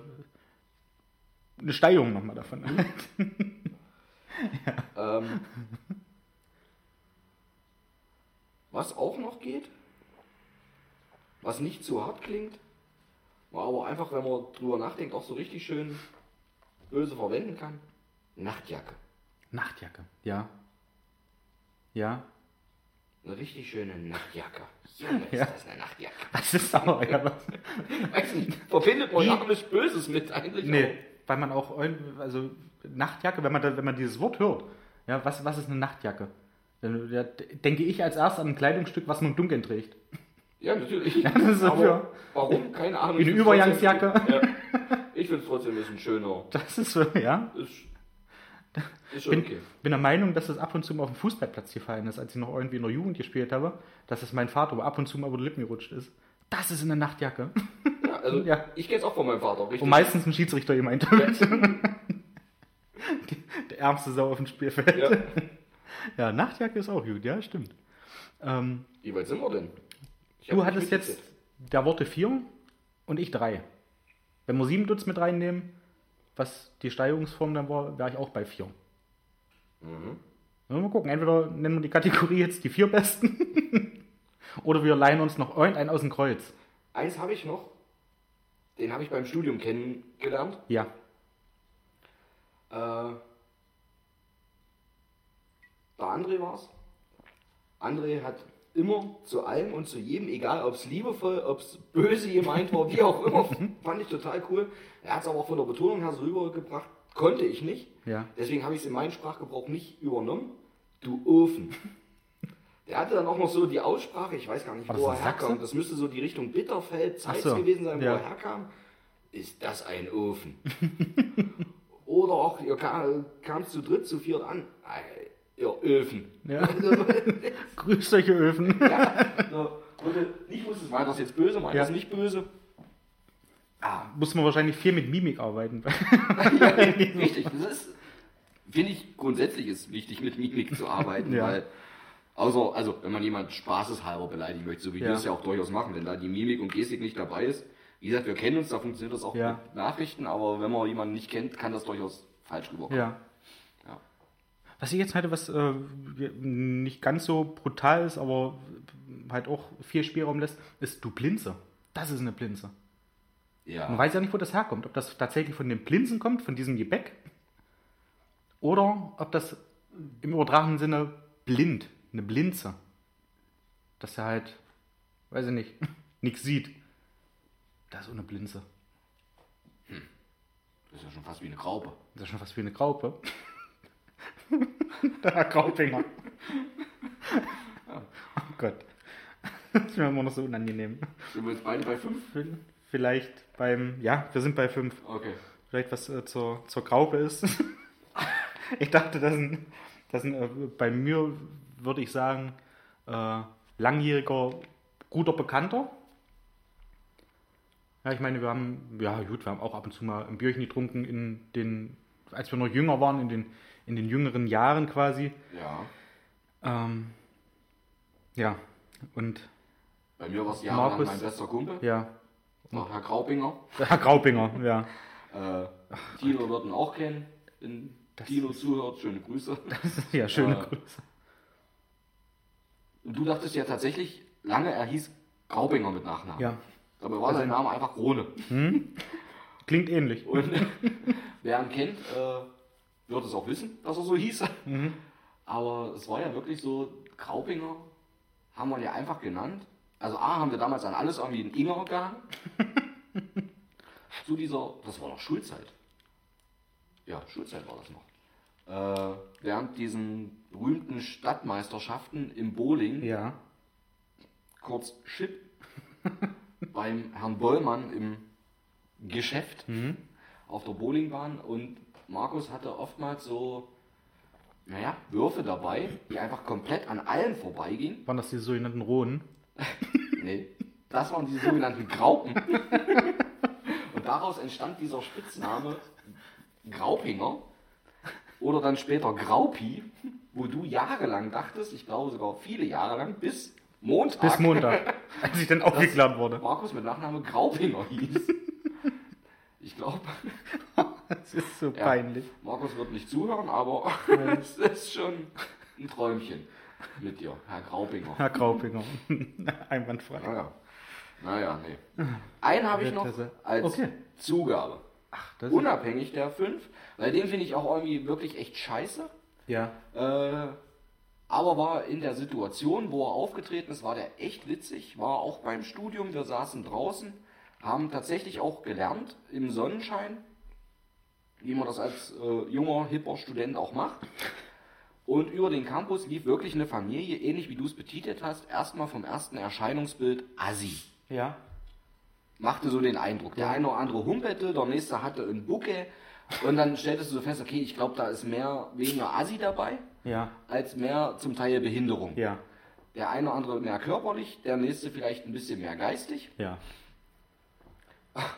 eine Steigerung nochmal davon. [LAUGHS] Ähm, was auch noch geht, was nicht zu hart klingt, aber einfach, wenn man drüber nachdenkt, auch so richtig schön böse verwenden kann. Nachtjacke. Nachtjacke, ja. Ja. Eine richtig schöne Nachtjacke. [LAUGHS] Junge, ist Ja. das eine Nachtjacke. Das ist aber, ja, was, Weiß nicht, verbindet man ja nichts Böses mit eigentlich. Nee, weil man auch, also Nachtjacke, wenn man, da, wenn man dieses Wort hört, ja, was, was ist eine Nachtjacke? Dann ja, denke ich als erstes an ein Kleidungsstück, was man im Dunkeln trägt. auch. Ja, natürlich. [LAUGHS] das ist so aber für- warum? Keine Ahnung. Wie eine Übergangsjacke. Ja. [LAUGHS] Ich finde es trotzdem ist ein schöner. Das ist so, ja. Ist, ist schon Bin, okay. bin der Meinung, dass das ab und zu mal auf dem Fußballplatz gefallen ist, als ich noch irgendwie in der Jugend gespielt habe, dass es mein Vater ab und zu mal über die Lippen gerutscht ist. Das ist eine Nachtjacke. Ja, also [LAUGHS] Ja. ich kenne es auch von meinem Vater. Richtig. Und meistens ein Schiedsrichter gemeint damit. [LAUGHS] Die- Der ärmste Sau auf dem Spielfeld. Ja. [LAUGHS] Ja, Nachtjacke ist auch gut, ja, stimmt. Ähm, Wie weit sind wir denn? Ich du hattest jetzt der Worte 4 und ich 3. Wenn wir 7 Dutz mit reinnehmen, was die Steigerungsform dann war, wäre ich auch bei 4. Mhm. Mal gucken, entweder nennen wir die Kategorie jetzt die vier besten [LAUGHS] oder wir leihen uns noch irgendeinen aus dem Kreuz. Eins habe ich noch. Den habe ich beim Studium kennengelernt. Ja. Äh, der André war's. André hat immer zu allem und zu jedem, egal ob es liebevoll, ob es böse gemeint war, wie auch immer, fand ich total cool. Er hat es aber auch von der Betonung her so rübergebracht, konnte ich nicht. Ja. Deswegen habe ich es in meinen Sprachgebrauch nicht übernommen. Du Ofen. Der hatte dann auch noch so die Aussprache, ich weiß gar nicht, War wo das er ein Sachse? herkam. Das müsste so die Richtung Bitterfeld, Zeitz Ach so, gewesen sein, wo ja. er herkam. Ist das ein Ofen? [LAUGHS] Oder auch, ihr kam, kam zu dritt, zu viert an. Ihr Öfen. Ja. [LAUGHS] Grüßt euch, ihr Öfen. ja, so, und nicht wusstest, war das jetzt böse, war Ja. das nicht böse? Ah, muss man wahrscheinlich viel mit Mimik arbeiten. [LAUGHS] Richtig, das ist, finde ich, grundsätzlich ist wichtig, mit Mimik zu arbeiten, Ja. weil Außer, also, wenn man jemand spaßeshalber beleidigen möchte, so wie Ja. wir es ja auch durchaus machen, wenn da die Mimik und Gestik nicht dabei ist. Wie gesagt, wir kennen uns, da funktioniert das auch Ja. mit Nachrichten, aber wenn man jemanden nicht kennt, kann das durchaus falsch rüberkommen. Ja. Ja. Was ich jetzt hatte, was äh, nicht ganz so brutal ist, aber halt auch viel Spielraum lässt, ist du Blinze. Das ist eine Blinze. Ja. Man weiß ja nicht, wo das herkommt. Ob das tatsächlich von den Blinzen kommt, von diesem Gebäck, oder ob das im übertragenen Sinne blind, eine Blinze. Dass er halt, weiß ich nicht, [LAUGHS] nichts sieht. Das ist so eine Blinze. Das ist ja schon fast wie eine Graupe. Das ist schon fast wie eine Graupe. Der Herr Graupinger. Oh Gott. Das ist mir immer noch so unangenehm. Sind wir jetzt beide bei fünf? Vielleicht beim, ja, wir sind bei fünf. Okay. Vielleicht was äh, zur, zur Graupe ist. [LAUGHS] ich dachte, das sind, das sind äh, bei mir, würde ich sagen, äh, langjähriger, guter Bekannter. Ja, ich meine, wir haben, ja gut, wir haben auch ab und zu mal ein Bierchen getrunken in den, als wir noch jünger waren, in den, in den jüngeren Jahren quasi. Ja. Ähm, ja, und Bei mir war es jahrelang Markus- mein bester Kumpel, ja, war Herr Graupinger. der [LAUGHS] Herr Graupinger, ja. Äh, Tino wird ihn auch kennen. Wenn Tino zuhört, schöne Grüße. [LAUGHS] Ja, schöne Äh, Grüße. Und du dachtest ja tatsächlich lange, er hieß Graupinger mit Nachnamen. Ja, Dabei war sein Name einfach Rone. klingt ähnlich. Und [LAUGHS] wer ihn kennt, äh, wird es auch wissen, dass er so hieß. Aber es war ja wirklich so, Graupinger haben wir ja einfach genannt. Also A haben wir damals an alles irgendwie einen Inger gehangen. [LAUGHS] Zu dieser, das war noch Schulzeit. Ja, Schulzeit war das noch. Äh, während diesen berühmten Stadtmeisterschaften im Bowling, Ja, kurz Chip, beim Herrn Bollmann im Geschäft auf der Bowlingbahn und Markus hatte oftmals so, naja, Würfe dabei, die einfach komplett an allen vorbeigingen. waren das die sogenannten Rohen? [LAUGHS] Nee, das waren die sogenannten Graupen. Und daraus entstand dieser Spitzname Graupinger oder dann später Graupi, wo du jahrelang dachtest, ich glaube sogar viele Jahre lang, bis Montag, Bis Montag, als ich dann aufgeklärt wurde. Markus mit Nachname Graupinger hieß. Ich glaube, Das ist so Ja. peinlich. Markus wird nicht zuhören, aber [LAUGHS] es ist schon ein Träumchen mit dir, Herr Graupinger. Herr Graupinger. [LAUGHS] Einwandfrei. Naja, naja, nee. Einen habe ich noch als Okay. Zugabe. Ach, Unabhängig der fünf, weil den finde ich auch irgendwie wirklich echt scheiße. ja. Äh, aber war in der Situation, wo er aufgetreten ist, war der echt witzig. War auch beim Studium, wir saßen draußen, haben tatsächlich auch gelernt im Sonnenschein, wie man das als äh, junger, hipper Student auch macht. Und über den Campus lief wirklich eine Familie, ähnlich wie du es betitelt hast, erstmal vom ersten Erscheinungsbild Assi. Ja. Machte so den Eindruck. Der eine oder andere humpelte, der nächste hatte einen Bucke. Und dann stelltest du so fest, okay, ich glaube, da ist mehr, weniger Assi dabei Ja. als mehr zum Teil Behinderung. Ja. Der eine oder andere mehr körperlich, der nächste vielleicht ein bisschen mehr geistig. Ja.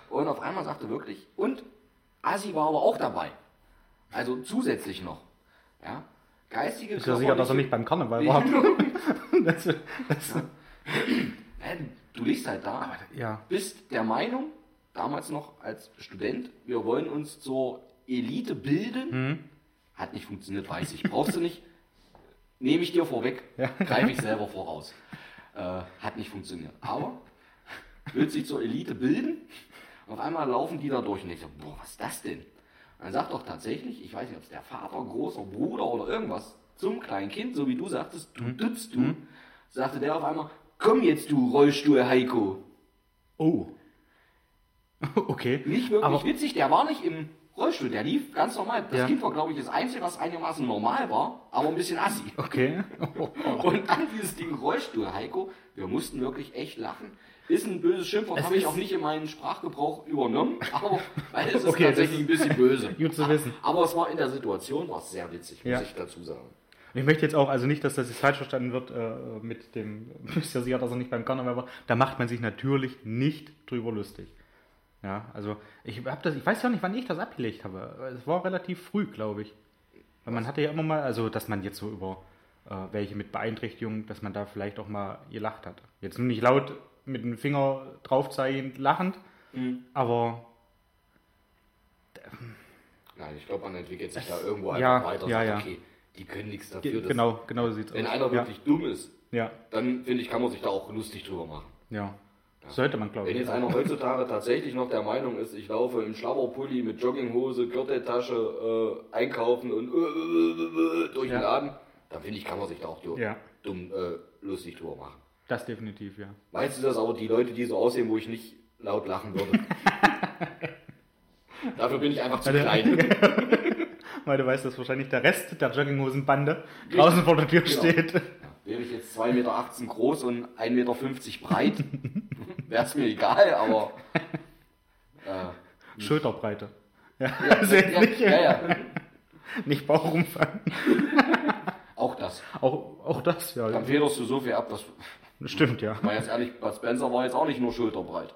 Und auf einmal sagte wirklich, und Asi war aber auch dabei. Also zusätzlich noch. Ja. Geistige, Ist ja sicher, dass er nicht beim Karneval war. [LAUGHS] das, das, Hä, Du liegst halt da, ja. bist der Meinung, damals noch als Student, wir wollen uns zur Elite bilden. Hm. Hat nicht funktioniert, weiß ich. Brauchst du nicht. Nehme ich dir vorweg, Ja. greife ich selber voraus. Äh, hat nicht funktioniert. Aber willst dich zur Elite bilden? Auf einmal laufen die da durch und ich so, boah, was ist das denn? Und dann sagt doch tatsächlich, ich weiß nicht, ob es der Vater, großer Bruder oder irgendwas zum kleinen Kind, so wie du sagtest, du dützt du, sagte der auf einmal, komm jetzt du Rollstuhl Heiko. Oh. [LAUGHS] Okay. Nicht wirklich Aber- witzig, der war nicht im Rollstuhl, der lief ganz normal. Das Ja. Kind war, glaube ich, das Einzige, was einigermaßen normal war, aber ein bisschen assi. Okay. [LAUGHS] Und dann dieses Ding Rollstuhl, Heiko, wir mussten wirklich echt lachen. Ist ein böses Schimpfwort, habe ich auch nicht in meinen Sprachgebrauch übernommen, aber weil es [LAUGHS] ist Okay, tatsächlich ein bisschen böse. [LAUGHS] Gut zu wissen. Aber es war in der Situation, war es sehr witzig, muss Ja. ich dazu sagen. Ich möchte jetzt auch, also nicht, dass das jetzt falsch verstanden wird äh, mit dem, ist ja sicher, dass er nicht beim Karneval war. Da macht man sich natürlich nicht drüber lustig. Ja, also ich hab das, ich weiß ja nicht, wann ich das abgelegt habe. Es war relativ früh, glaube ich. Weil man hatte ja immer mal, also dass man jetzt so über äh, welche mit Beeinträchtigung, dass man da vielleicht auch mal gelacht hat. Jetzt nur nicht laut mit dem Finger draufzeigend lachend, Mhm. aber Nein, ich glaube, man entwickelt sich da irgendwo Ja, einfach weiter. ja, sagt, ja. Okay, die können nichts ge- dafür. dass- genau, genau so sieht's Wenn aus. einer ja, wirklich dumm ist, ja, dann finde ich, kann man sich da auch lustig drüber machen. ja. Sollte man, glaube Wenn ich. jetzt einer heutzutage [LAUGHS] tatsächlich noch der Meinung ist, ich laufe im Schlabberpulli mit Jogginghose, Gürteltasche äh, einkaufen und äh, äh, äh, durch den Ja. Laden, dann finde ich, kann man sich da auch Ja. dumm äh, lustig drüber machen. Das definitiv, ja. Weißt du das aber die Leute, die so aussehen, wo ich nicht laut lachen würde? [LAUGHS] Dafür bin ich einfach zu klein. [LAUGHS] Weil du weißt, dass wahrscheinlich der Rest der Jogginghosenbande draußen vor der Tür Genau. steht. Wäre ich jetzt 2,18 Meter groß und 1,50 Meter breit, [LAUGHS] wäre es mir egal, aber. Äh, Schulterbreite. Ja, ja, also ja, nicht, ja, ja, nicht Bauchumfang. auch das. Auch, auch das, ja. Dann federst du so viel ab, dass. Stimmt, ja. Mal jetzt ehrlich, Bud Spencer war jetzt auch nicht nur schulterbreit.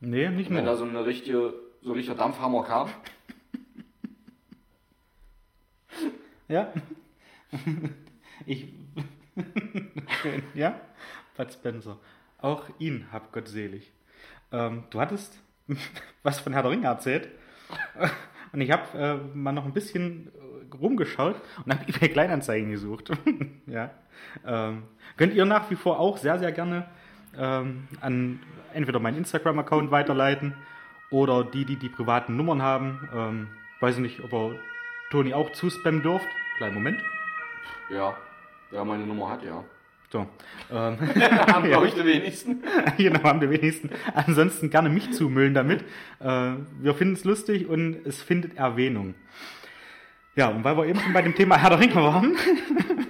Nee, nicht Wenn da nur. so eine richtige, so ein richtiger Dampfhammer kam, Ja. [LAUGHS] Ich. [LAUGHS] ja? Bud Spencer. Auch ihn hab Gott selig. Ähm, du hattest [LAUGHS] was von Herr der Ringe erzählt. Und ich habe äh, mal noch ein bisschen rumgeschaut und habe eBay Kleinanzeigen gesucht. [LAUGHS] ja. Ähm, könnt ihr nach wie vor auch sehr, sehr gerne ähm, an entweder meinen Instagram-Account weiterleiten oder die, die die privaten Nummern haben. Ähm, weiß ich nicht, ob er Toni auch zuspammen dürft. Kleinen Moment. ja, wer meine Nummer hat, ja. So. Ähm, Haben, glaube ich, die wenigsten. [LAUGHS] genau, haben die wenigsten. Ansonsten gerne mich zumüllen damit. Äh, wir finden es lustig und es findet Erwähnung. Ja, und weil wir eben schon bei dem Thema Herr der Ringe waren, [LAUGHS]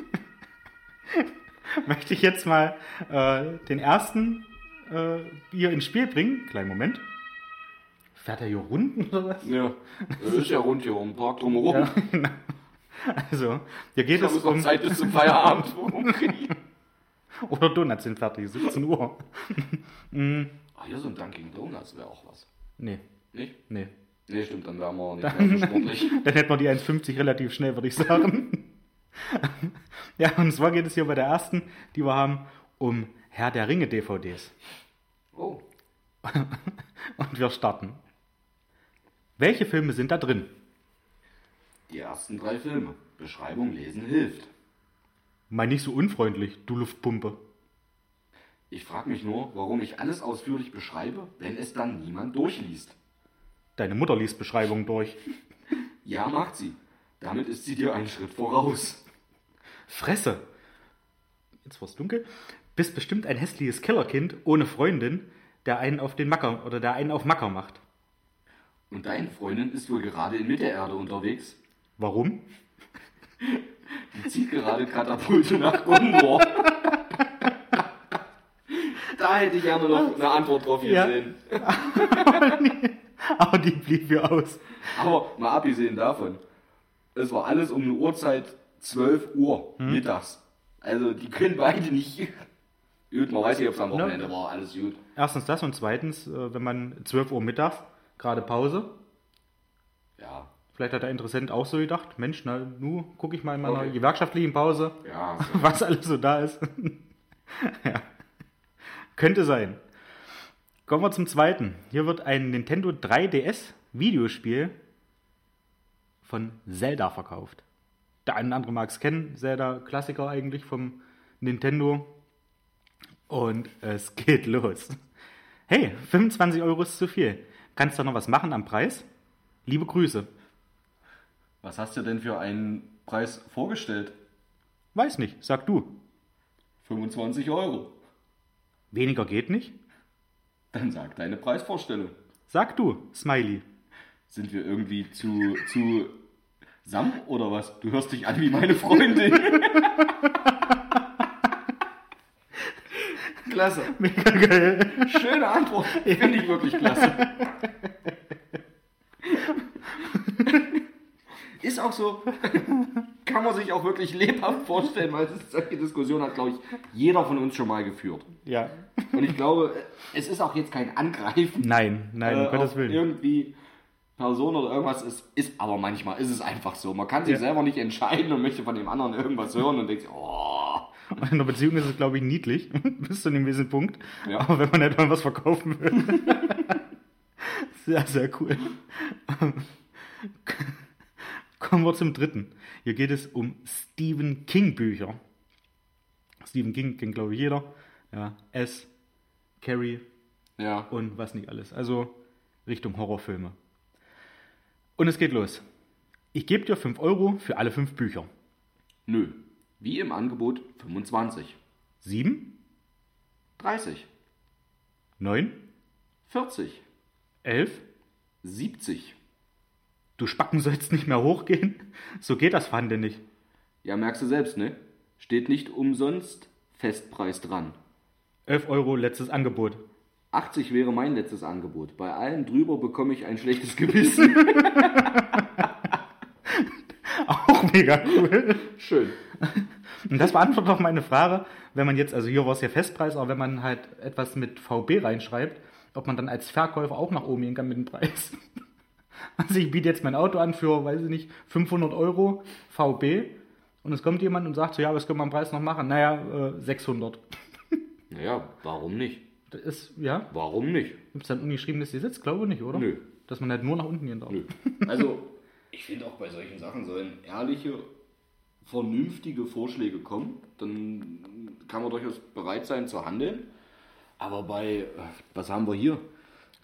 möchte ich jetzt mal äh, den ersten äh, hier ins Spiel bringen. Kleinen Moment. Fährt er hier Runden oder was? Ja, das ist ja rund hier um den Park drumherum. Ja, genau. Also, hier geht Da es um... Zeit bis zum Feierabend. [LAUGHS] Oder Donuts sind fertig, 17 Uhr. [LAUGHS] Ah, hier so ein Dunkin' Donuts wäre auch was. Nee, Nicht? nee. Nee, stimmt, dann wären wir nicht mehr so sportlich. [LAUGHS] Dann hätten wir die 1,50 relativ schnell, würde ich sagen. ja, und zwar geht es hier bei der ersten, die wir haben, um Herr der Ringe DVDs. Oh, [LAUGHS] Und wir starten. Welche Filme sind da drin? die ersten drei Filme. Beschreibung lesen hilft. Mal nicht so unfreundlich, du Luftpumpe. Ich frage mich nur, warum ich alles ausführlich beschreibe, wenn es dann niemand durchliest. Deine Mutter liest Beschreibungen durch. Ja, macht sie. Damit ist sie dir einen Schritt voraus. Fresse! Jetzt war's dunkel. Bist bestimmt ein hässliches Kellerkind ohne Freundin, der einen auf den Macker oder der einen auf Macker macht. Und deine Freundin ist wohl gerade in Mittelerde unterwegs. Warum? Die zieht gerade Katapulte nach Gondor. da hätte ich gerne noch eine Antwort drauf Ja. [LAUGHS] [LAUGHS] Aber die blieb hier aus. Aber mal abgesehen davon, es war alles um eine Uhrzeit 12 Uhr Hm? mittags. Also die können beide nicht. Gut, man weiß nicht, ob es am Ne? Wochenende war, alles gut. Erstens das und zweitens, äh, wenn man 12 Uhr mittags, gerade Pause, Ja, vielleicht hat der Interessent auch so gedacht, Mensch, na, nu gucke ich mal in meiner Okay. gewerkschaftlichen Pause, ja. [LAUGHS] was alles so da ist. [LAUGHS] ja. Könnte sein. Kommen wir zum zweiten. Hier wird ein Nintendo 3DS Videospiel von Zelda verkauft. Der eine oder andere mag es kennen, Zelda Klassiker eigentlich vom Nintendo. Und es geht los. Hey, 25 Euro ist zu viel. Kannst du noch was machen am Preis? Liebe Grüße. Was hast du denn für einen Preis vorgestellt? Weiß nicht, sag du. 25 Euro. Weniger geht nicht? Dann sag deine Preisvorstellung. Sag du, Smiley. Sind wir irgendwie zu, zu Sam oder was? Du hörst dich an wie meine Freundin. [LAUGHS] klasse. Mega geil. Schöne Antwort. Finde ich wirklich klasse. Ist auch so. [LAUGHS] Kann man sich auch wirklich lebhaft vorstellen, weil solche Diskussionen hat, glaube ich, jeder von uns schon mal geführt. Ja. Und ich glaube, es ist auch jetzt kein Angreifen. Nein, nein, äh, um Gottes Willen. Irgendwie Person oder irgendwas ist, ist aber manchmal ist es einfach so. Man kann sich Ja. selber nicht entscheiden und möchte von dem anderen irgendwas hören und denkt, sich, oh, in einer Beziehung ist es, glaube ich, niedlich, [LAUGHS] bis zu einem gewissen Punkt. Ja. Aber wenn man nicht mal was verkaufen will. [LAUGHS] sehr, sehr cool. Kommen wir zum dritten. Hier geht es um Stephen King Bücher. Stephen King kennt, glaube ich, jeder. Ja, S, Carrie ja, und was nicht alles. Also Richtung Horrorfilme. Und es geht los. Ich gebe dir 5 Euro für alle 5 Bücher. nö. Wie im Angebot 25, 7, 30, 9, 40, 11. 70. Du Spacken sollst nicht mehr hochgehen. So geht das Pfande nicht. Ja, merkst du selbst, ne? Steht nicht umsonst Festpreis dran. 11 Euro letztes Angebot. 80 wäre mein letztes Angebot. Bei allen drüber bekomme ich ein schlechtes Gewissen. [LAUGHS] Auch mega cool. Schön. Und das beantwortet auch meine Frage, wenn man jetzt, also hier war es ja Festpreis, aber wenn man halt etwas mit VB reinschreibt, ob man dann als Verkäufer auch nach oben gehen kann mit dem Preis. [LAUGHS] Also ich biete jetzt mein Auto an für, weiß ich nicht, 500 Euro VB und es kommt jemand und sagt so, ja, was können wir am Preis noch machen? Naja, äh, 600. Naja, warum nicht? Das ist, ja, Warum nicht? gibt es dann ungeschriebenes Gesetz? Glaube ich nicht, oder? Nö. Dass man halt nur nach unten gehen darf. Nö. [LAUGHS] Also, ich finde auch bei solchen Sachen sollen ehrliche, vernünftige Vorschläge kommen. Dann kann man durchaus bereit sein zu handeln. Aber bei, äh, was haben wir hier?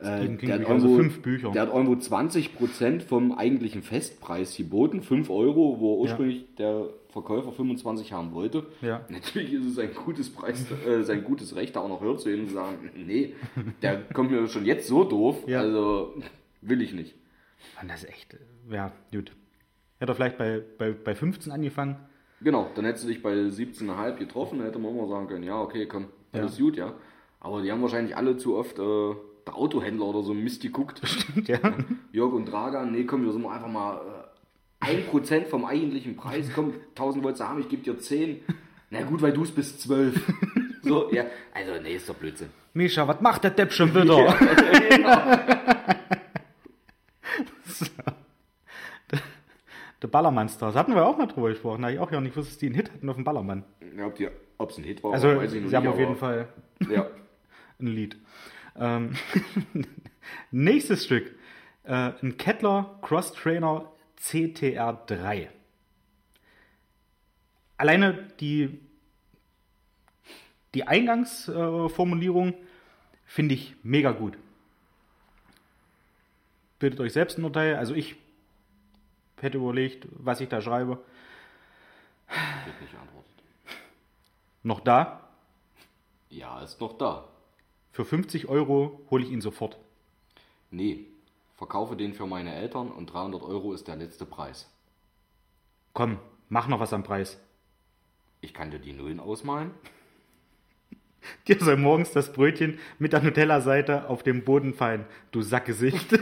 Äh, King der, hat also irgendwo, Bücher. der hat irgendwo 20% vom eigentlichen Festpreis geboten, 5 Euro, wo ursprünglich der Verkäufer 25 haben wollte. Ja. Natürlich ist es ein gutes Preis, äh, sein gutes Recht, da auch noch höher zu ihm und zu sagen, nee, der kommt mir schon jetzt so doof, Ja. also will ich nicht. Mann, das ist echt, ja, gut. Hätte er vielleicht bei, bei, bei 15 angefangen. Genau, dann hättest du dich bei 17,5 getroffen, dann hätte man immer sagen können, ja, okay, komm, alles gut, ja. Aber die haben wahrscheinlich alle zu oft äh, der Autohändler oder so Mist geguckt. ja. Jörg und Dragan, nee, komm, wir sind einfach mal äh, 1% vom eigentlichen Preis, komm, 1000 wolltest du haben, ich gebe dir 10. Na gut, weil du es bis 12. [LAUGHS] so, ja, also nee, ist doch Blödsinn. Mischa, was macht der Depp schon wieder? [LAUGHS] [LAUGHS] so. Der- Ballermann-Star, das hatten wir auch mal drüber gesprochen. Da ich auch ja nicht wusste, dass die einen Hit hatten auf dem Ballermann. Ja, ob es ein Hit war, Also, weiß ich noch sie haben nicht, auf jeden Fall Ja. ein Lied. Ähm, [LAUGHS] nächstes Stück. Äh, ein Kettler Cross Trainer CTR3. Alleine die, die Eingangsformulierung finde ich mega gut. Bildet euch selbst ein Urteil. Also ich hätte überlegt, was ich da schreibe. Wird nicht antwortet. Noch da. Ja, ist noch da. Für 50 Euro hole ich ihn sofort. Nee, verkaufe den für meine Eltern und 300 Euro ist der letzte Preis. Komm, mach noch was am Preis. Ich kann dir die Nullen ausmalen. [LAUGHS] Dir soll morgens das Brötchen mit der Nutella-Seite auf dem Boden fallen. Du Sackgesicht. [LAUGHS] [LAUGHS]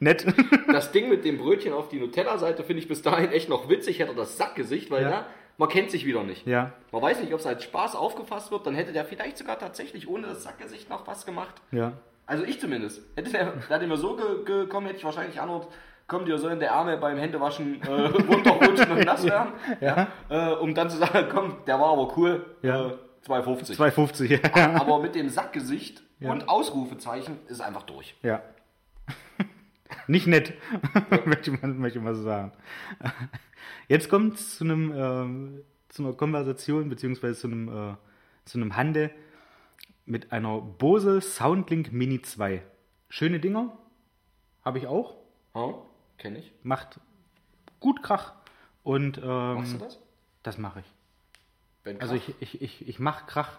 Nett. Das Ding mit dem Brötchen auf die Nutella-Seite finde ich bis dahin echt noch witzig. Hätte das Sackgesicht, weil Ja. da, man kennt sich wieder nicht. Ja, Man weiß nicht, ob es als Spaß aufgefasst wird. Dann hätte der vielleicht sogar tatsächlich ohne das Sackgesicht noch was gemacht. ja. Also ich zumindest. Hätte der, [LAUGHS] der mir so ge gekommen, hätte ich wahrscheinlich antwortet, komm, dir sollen der Arme beim Händewaschen äh, [LAUGHS] runterrutschen und nass werden. Ja. Äh, um dann zu sagen, komm, der war aber cool. Ja. Äh, 2,50. 2,50. Ja. Aber mit dem Sackgesicht Ja. und Ausrufezeichen ist einfach durch. ja. [LAUGHS] Nicht nett, möchte, man, möchte man so sagen. Jetzt kommt es zu einem ähm, zu einer Konversation beziehungsweise zu einem äh, zu einem Handel mit einer Bose Soundlink Mini 2. Schöne Dinger, habe ich auch, Ha? Kenn ich. macht gut Krach und ähm, Machst du das? das mache ich. Wenn Also Krach- ich, ich, ich, ich mache Krach,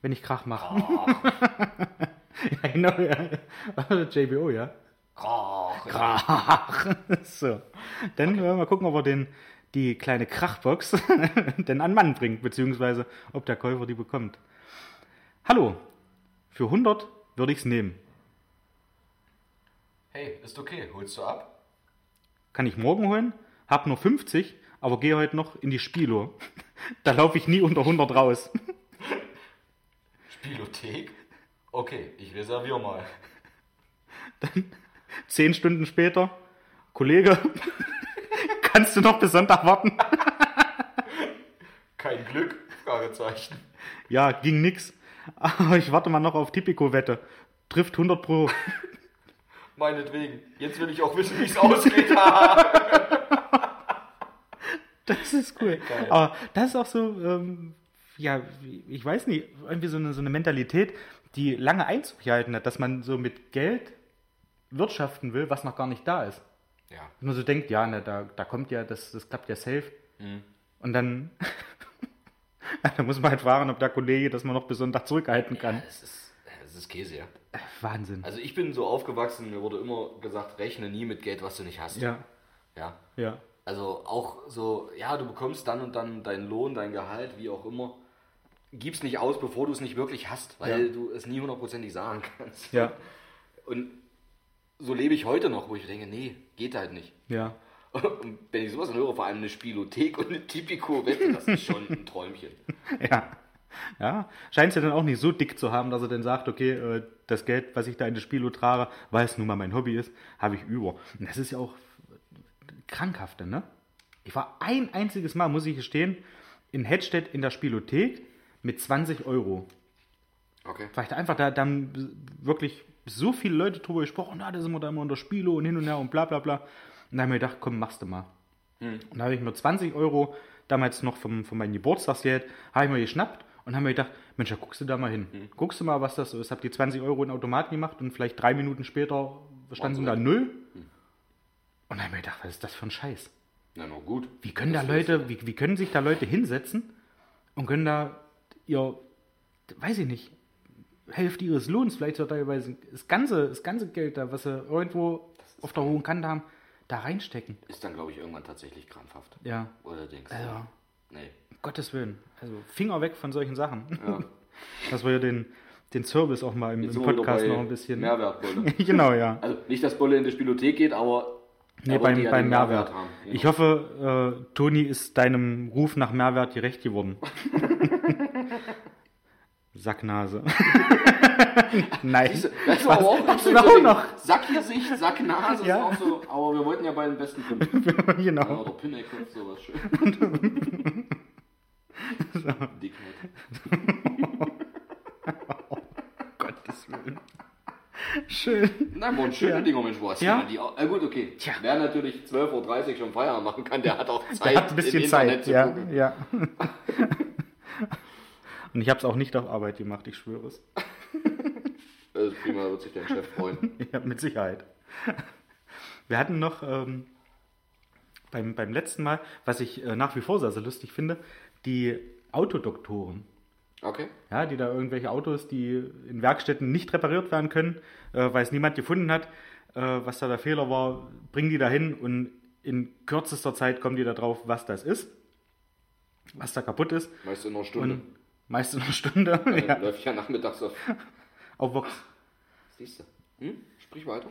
wenn ich Krach mache. Krach, [LAUGHS] ja, genau, ja. [LAUGHS] JBO, ja. Krach. Krach. [LAUGHS] So. Dann wollen wir mal gucken, ob er den, die kleine Krachbox [LAUGHS] denn an Mann bringt, beziehungsweise ob der Käufer die bekommt. Hallo, für 100 würde ich es nehmen. Hey, ist okay. Holst du ab? Kann ich morgen holen? Hab nur 50, aber gehe heute noch in die Spilo. [LAUGHS] Da laufe ich nie unter 100 raus. Spielothek? Okay, ich reserviere mal. Dann zehn Stunden später, Kollege, [LAUGHS] kannst du noch bis Sonntag warten? [LAUGHS] Kein Glück? Fragezeichen. Ja, ging nix. Aber ich warte mal noch auf Tipico-Wette. Trifft 100 Pro. [LAUGHS] Meinetwegen. Jetzt will ich auch wissen, wie es ausgeht. Das ist cool. Geil. Aber das ist auch so, ähm, ja, ich weiß nicht, irgendwie so eine, so eine Mentalität, die lange Einzug gehalten hat, dass man so mit Geld wirtschaften will, was noch gar nicht da ist. ja. Dass man so denkt, ja, na, da, da kommt ja, das, das klappt ja safe. Mhm. Und dann, [LAUGHS] da muss man halt fragen, ob der Kollege das mal noch bis Sonntag zurückhalten kann. Das ist, das ist Käse, ja. Wahnsinn. Also ich bin so aufgewachsen, mir wurde immer gesagt, rechne nie mit Geld, was du nicht hast. Ja, ja. ja, Also auch so, ja, du bekommst dann und dann deinen Lohn, dein Gehalt, wie auch immer. Gib's nicht aus, bevor du es nicht wirklich hast, weil Ja. du es nie hundertprozentig sagen kannst. ja, Und so lebe ich heute noch, wo ich denke, nee, geht halt nicht. ja. [LAUGHS] Und wenn ich sowas dann höre, vor allem eine Spielothek und eine Tipico-Wette, das ist schon ein Träumchen. [LAUGHS] Ja. Ja, scheint ja dann auch nicht so dick zu haben, dass er dann sagt, okay, äh, das Geld, was ich da in das Spielo trage, weil es nun mal mein Hobby ist, habe ich über. Und das ist ja auch krankhafte, ne? Ich war ein einziges Mal, muss ich gestehen, in Hedstedt in der Spielothek mit 20 Euro. Okay. Weil ich da einfach, da, da haben wirklich so viele Leute drüber gesprochen, na, da sind wir da immer in der Spielo und hin und her und bla bla bla. Und da habe ich mir gedacht, komm, machst du mal. Und da habe ich mir 20 Euro, damals noch vom, von meinem Geburtstagsgeld, habe ich mir geschnappt und habe mir gedacht, Mensch, da guckst du da mal hin. Guckst du mal, was das so ist. Hab die 20 Euro in den Automaten gemacht und vielleicht drei Minuten später standen da null. Und da habe ich mir gedacht, was ist das für ein Scheiß? Na, noch gut. Wie können da Leute, wie, wie können sich da Leute hinsetzen und können da ihr, weiß ich nicht, Hälfte ihres Lohns, vielleicht sogar teilweise das ganze, das ganze Geld da, was sie irgendwo auf der hohen Kante haben, da reinstecken. Ist dann, glaube ich, irgendwann tatsächlich krampfhaft. Ja, Oder denkst du? also, Nee. um Gottes Willen. Also Finger weg von solchen Sachen. Ja. [LAUGHS] Dass wir ja den, den Service auch mal im, im Podcast noch ein bisschen. Mehrwertbolle. [LAUGHS] genau, ja. Also nicht, dass Bolle in die Spielothek geht, aber Nee, beim, ja beim den Mehrwert. haben. Genau. Ich hoffe, äh, Toni ist deinem Ruf nach Mehrwert gerecht geworden. [LAUGHS] Sacknase. [LAUGHS] Nein. Das ist aber auch das so war auch noch. Sackgesicht, Sacknase Ja. ist auch so. Aber wir wollten ja bei den besten finden. [LAUGHS] Ja, genau. oder Pinnekopf, sowas schön. [LAUGHS] Dickheit. Gottes Willen. Schön. Na, waren schöne Ja. Dinger, Mensch, was? Ja. Die, auch- äh, gut, okay. Tja. Wer natürlich 12.30 Uhr schon Feierabend machen kann, der hat auch Zeit, Er hat ein bisschen im Zeit. Internet zu Ja, ja. Und ich habe es auch nicht auf Arbeit gemacht, ich schwöre es. Ist [LAUGHS] prima, wird sich dein Chef freuen. [LAUGHS] Ja, mit Sicherheit. Wir hatten noch ähm, beim, beim letzten Mal, was ich äh, nach wie vor sehr, sehr lustig finde, die Autodoktoren. Okay. Ja, die da irgendwelche Autos, die in Werkstätten nicht repariert werden können, äh, weil es niemand gefunden hat, äh, was da der Fehler war, bringen die da hin und in kürzester Zeit kommen die da drauf, was das ist, was da kaputt ist. Meist in einer Stunde. Und meist in einer Stunde. Dann ja, läuft ja nachmittags auf. auf Vox. Siehst du. Hm? Sprich weiter.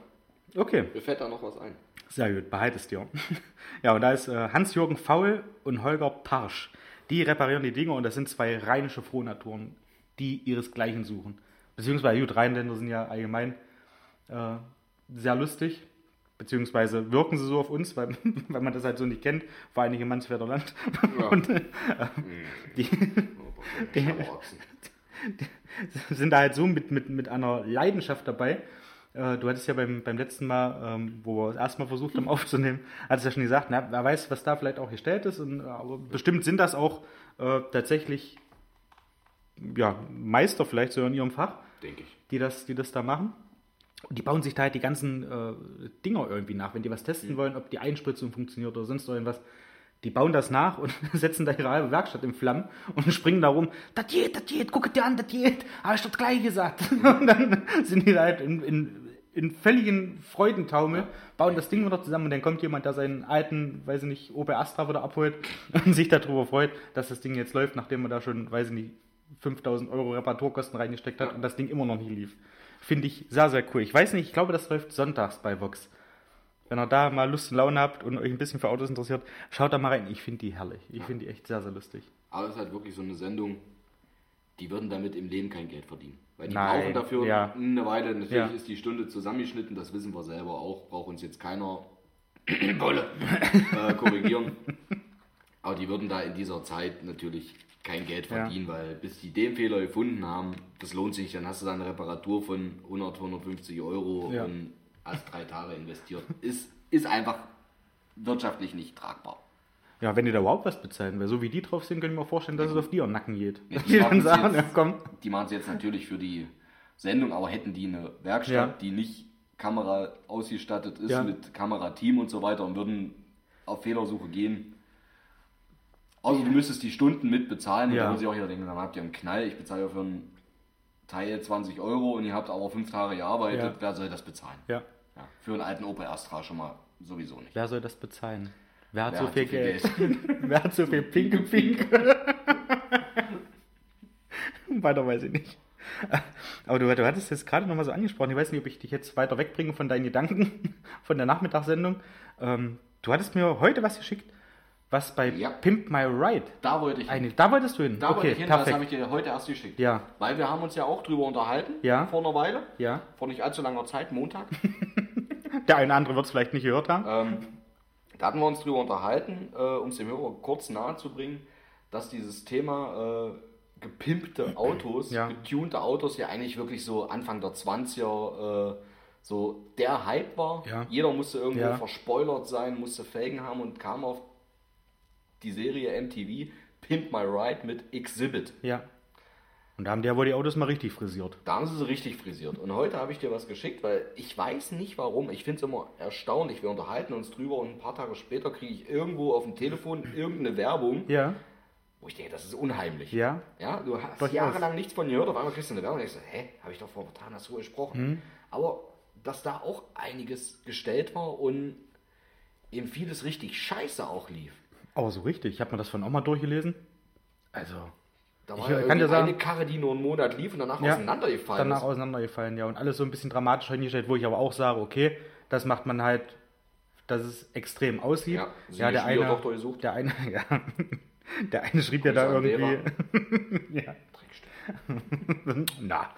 Okay. Mir fällt da noch was ein. Sehr gut, behalte es dir. [LAUGHS] ja, und da ist äh, Hans-Jürgen Faul und Holger Parsch. Die reparieren die Dinger und das sind zwei rheinische Frohnaturen, die ihresgleichen suchen. Beziehungsweise, gut, Rheinländer sind ja allgemein äh, sehr lustig, beziehungsweise wirken sie so auf uns, weil, [LAUGHS] weil man das halt so nicht kennt, vor allem im Mansfelder Land. Ja. [LAUGHS] Und äh, die, Der- Schauachsen. sind da halt so mit, mit, mit einer Leidenschaft dabei. Äh, Du hattest ja beim, beim letzten Mal, ähm, wo wir es erstmal versucht haben [LAUGHS] aufzunehmen, hattest ja schon gesagt, na, wer weiß, was da vielleicht auch gestellt ist. Und, äh, aber bestimmt sind das auch äh, tatsächlich ja, Meister vielleicht so in ihrem Fach, Denke ich. die das, die das da machen. Und die bauen sich da halt die ganzen äh, Dinger irgendwie nach, wenn die was testen wollen, ob die Einspritzung funktioniert oder sonst irgendwas. Die bauen das nach und [LAUGHS] setzen da ihre halbe Werkstatt in Flammen und springen da rum. Das geht, das geht, guck dir an, das geht. Habe ich doch gleich gesagt. [LAUGHS] Und dann sind die da halt in, in, in völligen Freudentaumel, bauen das Ding wieder zusammen und dann kommt jemand, der seinen alten, weiß ich nicht, Opel Astra wieder abholt [LAUGHS] und sich darüber freut, dass das Ding jetzt läuft, nachdem man da schon, weiß ich nicht, 5000 Euro Reparaturkosten reingesteckt hat und das Ding immer noch nicht lief. Finde ich sehr, sehr cool. Ich weiß nicht, ich glaube, das läuft sonntags bei Vox. Wenn ihr da mal Lust und Laune habt und euch ein bisschen für Autos interessiert, schaut da mal rein. Ich finde die herrlich. Ich finde die echt sehr, sehr lustig. Aber es ist halt wirklich so eine Sendung, die würden damit im Leben kein Geld verdienen. Weil die Nein, brauchen dafür ja. eine Weile. Natürlich Ja. ist die Stunde zusammengeschnitten, das wissen wir selber auch. Braucht uns jetzt keiner [COUGHS] Wolle äh, korrigieren. Aber die würden da in dieser Zeit natürlich kein Geld Ja. verdienen, weil bis die den Fehler gefunden haben, das lohnt sich. Dann hast du da eine Reparatur von 100, 150 Euro Ja. und hast drei Tage investiert. Ist, ist einfach wirtschaftlich nicht tragbar. Ja, wenn die da überhaupt was bezahlen, weil so wie die drauf sind, kann ich mir vorstellen, dass es auf die ihren Nacken geht. Ja, [LAUGHS] die dann machen's sagen, ja jetzt- komm. Die machen es jetzt natürlich für die Sendung, aber hätten die eine Werkstatt, Ja. die nicht Kamera ausgestattet ist Ja. mit Kamerateam und so weiter und würden auf Fehlersuche gehen. Also du müsstest die Stunden mit bezahlen und Ja. da muss ich auch wieder denken, dann habt ihr einen Knall, ich bezahle ja für einen Teil 20 Euro und ihr habt aber fünf Tage gearbeitet, Ja. wer soll das bezahlen? Ja, Ja, für einen alten Opel Astra schon mal sowieso nicht. wer soll das bezahlen? Wer hat Wer so hat viel so viel Geld? [LAUGHS] wer hat so viel Pinke Pink? [LAUGHS] Weiter weiß ich nicht. Aber du, du hattest jetzt gerade nochmal so angesprochen, ich weiß nicht, ob ich dich jetzt weiter wegbringe von deinen Gedanken, [LAUGHS] von der Nachmittagssendung. Ähm, du hattest mir heute was geschickt, was bei Ja. Pimp My Ride. Da wollte ich Eine, da wolltest du hin? Da wollte okay, ich hin, das perfekt. habe ich dir heute erst geschickt. Ja. Weil wir haben uns ja auch drüber unterhalten, Ja. vor einer Weile, Ja, vor nicht allzu langer Zeit, Montag. Der eine andere wird es vielleicht nicht gehört haben. ähm, da hatten wir uns drüber unterhalten, äh, um es dem Hörer kurz nahezubringen, dass dieses Thema äh, gepimpte Autos, Ja. getunte Autos ja eigentlich wirklich so Anfang der 20er äh, so der Hype war. Ja. Jeder musste irgendwo Ja. verspoilert sein, musste Felgen haben und kam auf die Serie MTV Pimp My Ride mit Exhibit. Ja. Und da haben die ja wohl die Autos mal richtig frisiert. Da haben sie sie richtig frisiert. Und heute habe ich dir was geschickt, weil ich weiß nicht warum. Ich finde es immer erstaunlich. Wir unterhalten uns drüber und ein paar Tage später kriege ich irgendwo auf dem Telefon irgendeine Werbung, Ja, wo ich denke, das ist unheimlich. ja. Ja, du hast Durchaus. jahrelang nichts von gehört, auf einmal kriegst du eine Werbung und denkst, hä, habe ich doch vor Tagen das so gesprochen. Mhm. Aber dass da auch einiges gestellt war und eben vieles richtig scheiße auch lief. Aber so richtig. Ich habe mir das von auch mal durchgelesen. Also, Da Ich war ja kann dir sagen- eine Karre, die nur einen Monat lief und danach Ja, auseinandergefallen danach ist. auseinandergefallen, ja. Und alles so ein bisschen dramatisch hingestellt, wo ich aber auch sage, okay, das macht man halt, dass es extrem aussieht. Ja, sie ja der eine, der eine, [LAUGHS] ja, der eine schrieb ja da irgendwie, [LAUGHS] ja, Dreckstück. [LAUGHS] na.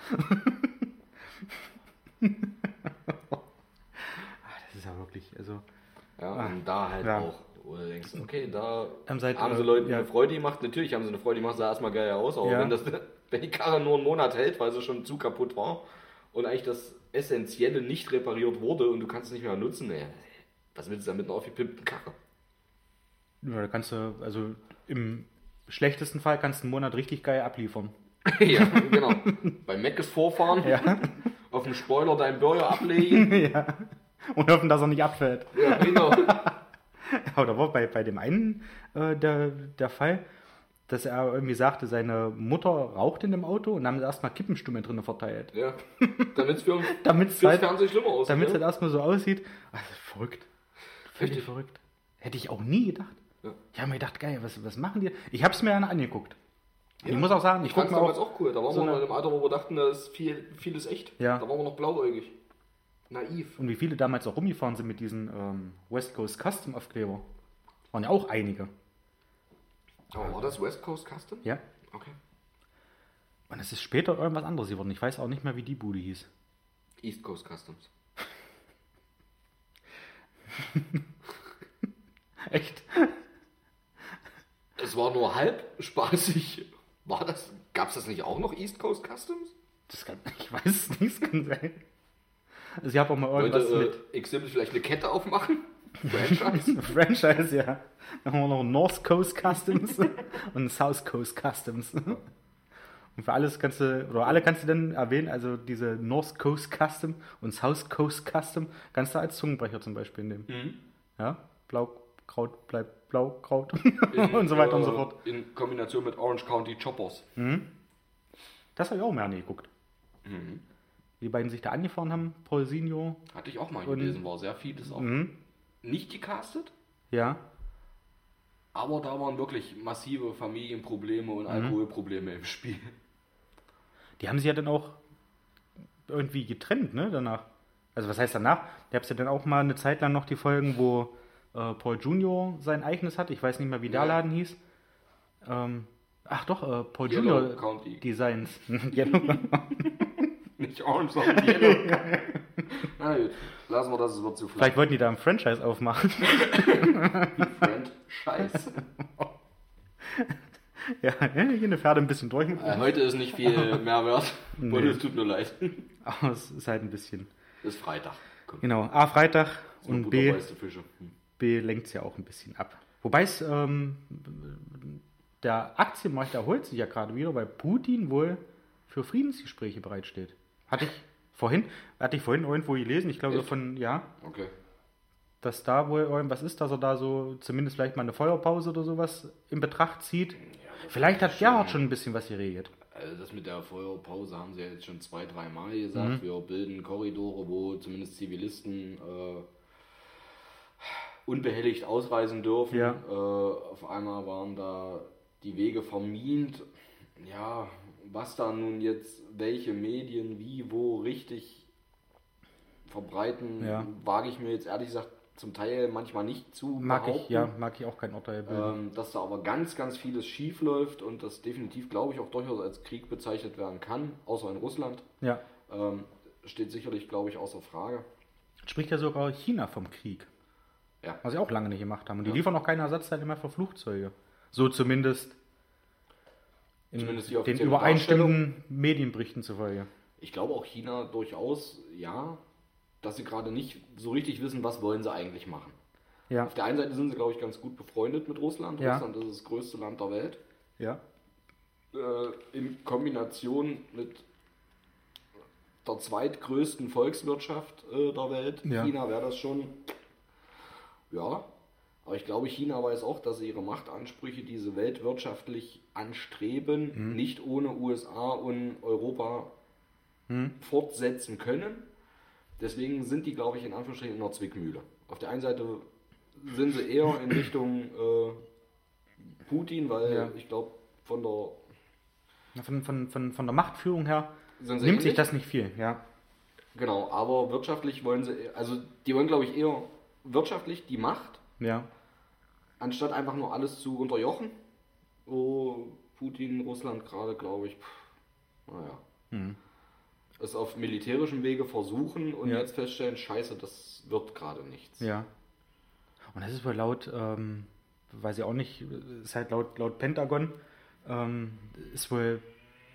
Ah, das ist ja wirklich, also, Ja, Ah, und da halt ja. auch. Wo du denkst, okay, da Haben sie haben sie Leuten ja. eine Freude gemacht. Natürlich haben sie eine Freude gemacht, sah erstmal geil aus, aber Ja. wenn, das, [LAUGHS] wenn die Karre nur einen Monat hält, weil sie schon zu kaputt war und eigentlich das Essentielle nicht repariert wurde und du kannst es nicht mehr nutzen, ey, was willst du damit einer aufgepimpten Karre? ja, da kannst du, also im schlechtesten Fall kannst du einen Monat richtig geil abliefern. [LAUGHS] ja, genau. Bei Mac ist vorfahren, Ja, auf dem Spoiler deinen Burger ablegen. [LAUGHS] ja. Und hoffen, dass er nicht abfällt. ja, genau. [LAUGHS] Aber da war bei, bei dem einen äh, der, der Fall, dass er irgendwie sagte, seine Mutter raucht in dem Auto und dann haben erstmal Kippenstumme drinnen verteilt. Ja. Damit es für, [LAUGHS] Damit es fürs halt, Fernsehen schlimmer aussieht. damit's halt ja? erstmal so aussieht. Ist verrückt. Völlig Richtig. verrückt. Hätte ich auch nie gedacht. Ja. Ich habe mir gedacht, geil, was, was machen die? Ich habe es mir dann angeguckt. Ja. Ich muss auch sagen, ich Ich gucke fand mir damals auch. cool. Da waren so wir noch in einem Alter, wo wir dachten, da ist viel, vieles echt. Ja. Da waren wir noch blauäugig. Naiv. Und wie viele damals auch rumgefahren sind mit diesen ähm, West Coast Custom Aufkleber. Waren ja auch einige. Aber war das West Coast Custom? Ja. Okay. Und es ist später irgendwas anderes geworden. Ich weiß auch nicht mehr, wie die Bude hieß. East Coast Customs. [LAUGHS] Echt? Es war nur halb spaßig. War das, gab's das nicht auch noch East Coast Customs? Das kann, [LAUGHS] ich weiß es nicht, das kann sein. Also ich habe auch mal irgendwas äh, Exhibit vielleicht eine Kette aufmachen? [LAUGHS] Franchise? mit Franchise, ja. Dann haben wir noch North Coast Customs [LAUGHS] und South Coast Customs. Und für alles kannst du, oder alle kannst du dann erwähnen, also diese North Coast Custom und South Coast Custom kannst du als Zungenbrecher zum Beispiel nehmen. Mhm. Ja, Blaukraut bleibt Blaukraut In, [LAUGHS] und so weiter und so äh, fort. In Kombination mit Orange County Choppers. Das habe ich auch mehr angeguckt. Mhm. Die beiden sich da angefahren haben, Paulsinho, Hatte ich auch mal Und- gelesen, war sehr vieles auch. mhm. Nicht gecastet, ja, aber da waren wirklich massive Familienprobleme Mhm. und Alkoholprobleme im Spiel. Die haben sich ja dann auch irgendwie getrennt, ne, danach. Also was heißt danach? Da gab es ja dann auch mal eine Zeit lang noch die Folgen, wo äh, Paul Junior sein eigenes hat. Ich weiß nicht mehr, wie der Ja. Laden hieß. Ähm, Ach doch, äh, Paul Yellow Junior County. Designs. [LAUGHS] Nicht Orange, sondern Yellow. [LAUGHS] Na gut, lassen wir das, es wird zu Vielleicht wollten die da ein Franchise aufmachen. Scheiß. [LAUGHS] ja, hier eine Pferde ein bisschen durch. Äh, heute ist nicht viel [LAUGHS] mehr wert. Nee. Und es tut mir leid. Aber es ist halt ein bisschen. Ist Freitag. Komm, Genau, A, Freitag so und B. Hm. B lenkt es ja auch ein bisschen ab. Wobei es, ähm, der Aktienmarkt erholt sich ja gerade wieder, weil Putin wohl für Friedensgespräche bereitsteht. Hatte ich vorhin, hatte ich vorhin irgendwo gelesen, ich glaube Echt? von, ja, Okay. dass da wohl irgendwas ist, dass er da so zumindest vielleicht mal eine Feuerpause oder sowas in Betracht zieht. Vielleicht hat Gerhard schon ein bisschen was geregelt. Also das mit der Feuerpause haben sie ja jetzt schon zwei, drei Mal gesagt. Mhm. Wir bilden Korridore, wo zumindest Zivilisten äh, unbehelligt ausreisen dürfen. Ja. Äh, auf einmal waren da die Wege vermint. Ja, was da nun jetzt welche Medien wie, wo richtig verbreiten, Ja. wage ich mir jetzt ehrlich gesagt zum Teil manchmal nicht zu Mag ich, behaupten. ja, mag ich auch kein Urteil bilden. Ähm, dass da aber ganz, ganz vieles schief läuft und das definitiv, glaube ich, auch durchaus als Krieg bezeichnet werden kann, außer in Russland, ja. ähm, steht sicherlich, glaube ich, außer Frage. Spricht ja sogar China vom Krieg. Ja. Was sie auch lange nicht gemacht haben. Und die Ja. liefern auch keine Ersatzteile mehr für Flugzeuge. So zumindest in Zumindest die den übereinstimmenden Medienberichten zufolge. Ich glaube auch China durchaus, ja, dass sie gerade nicht so richtig wissen, was wollen sie eigentlich machen. Ja, Auf der einen Seite sind sie, glaube ich, ganz gut befreundet mit Russland. Ja. Russland ist das größte Land der Welt. ja, äh, in Kombination mit der zweitgrößten Volkswirtschaft äh, der Welt. Ja. China wäre das schon. Ja, aber ich glaube, China weiß auch, dass sie ihre Machtansprüche, die sie weltwirtschaftlich anstreben, Mhm. nicht ohne USA und Europa Hm. fortsetzen können. Deswegen sind die, glaube ich, in Anführungsstrichen in einer Zwickmühle. Auf der einen Seite sind sie eher in Richtung äh, Putin, weil Ja. ich glaube, von der von, von, von, von der Machtführung her nimmt sich das nicht viel. Ja, Genau, aber wirtschaftlich wollen sie, also die wollen, glaube ich, eher wirtschaftlich die Macht, ja, anstatt einfach nur alles zu unterjochen. Wo Putin, Russland gerade, glaube ich, pff, naja, Hm. es auf militärischem Wege versuchen und Ja. jetzt feststellen, scheiße, das wird gerade nichts. ja. Und das ist wohl laut, ähm, weiß ich auch nicht, ist halt laut, laut Pentagon, ähm, ist wohl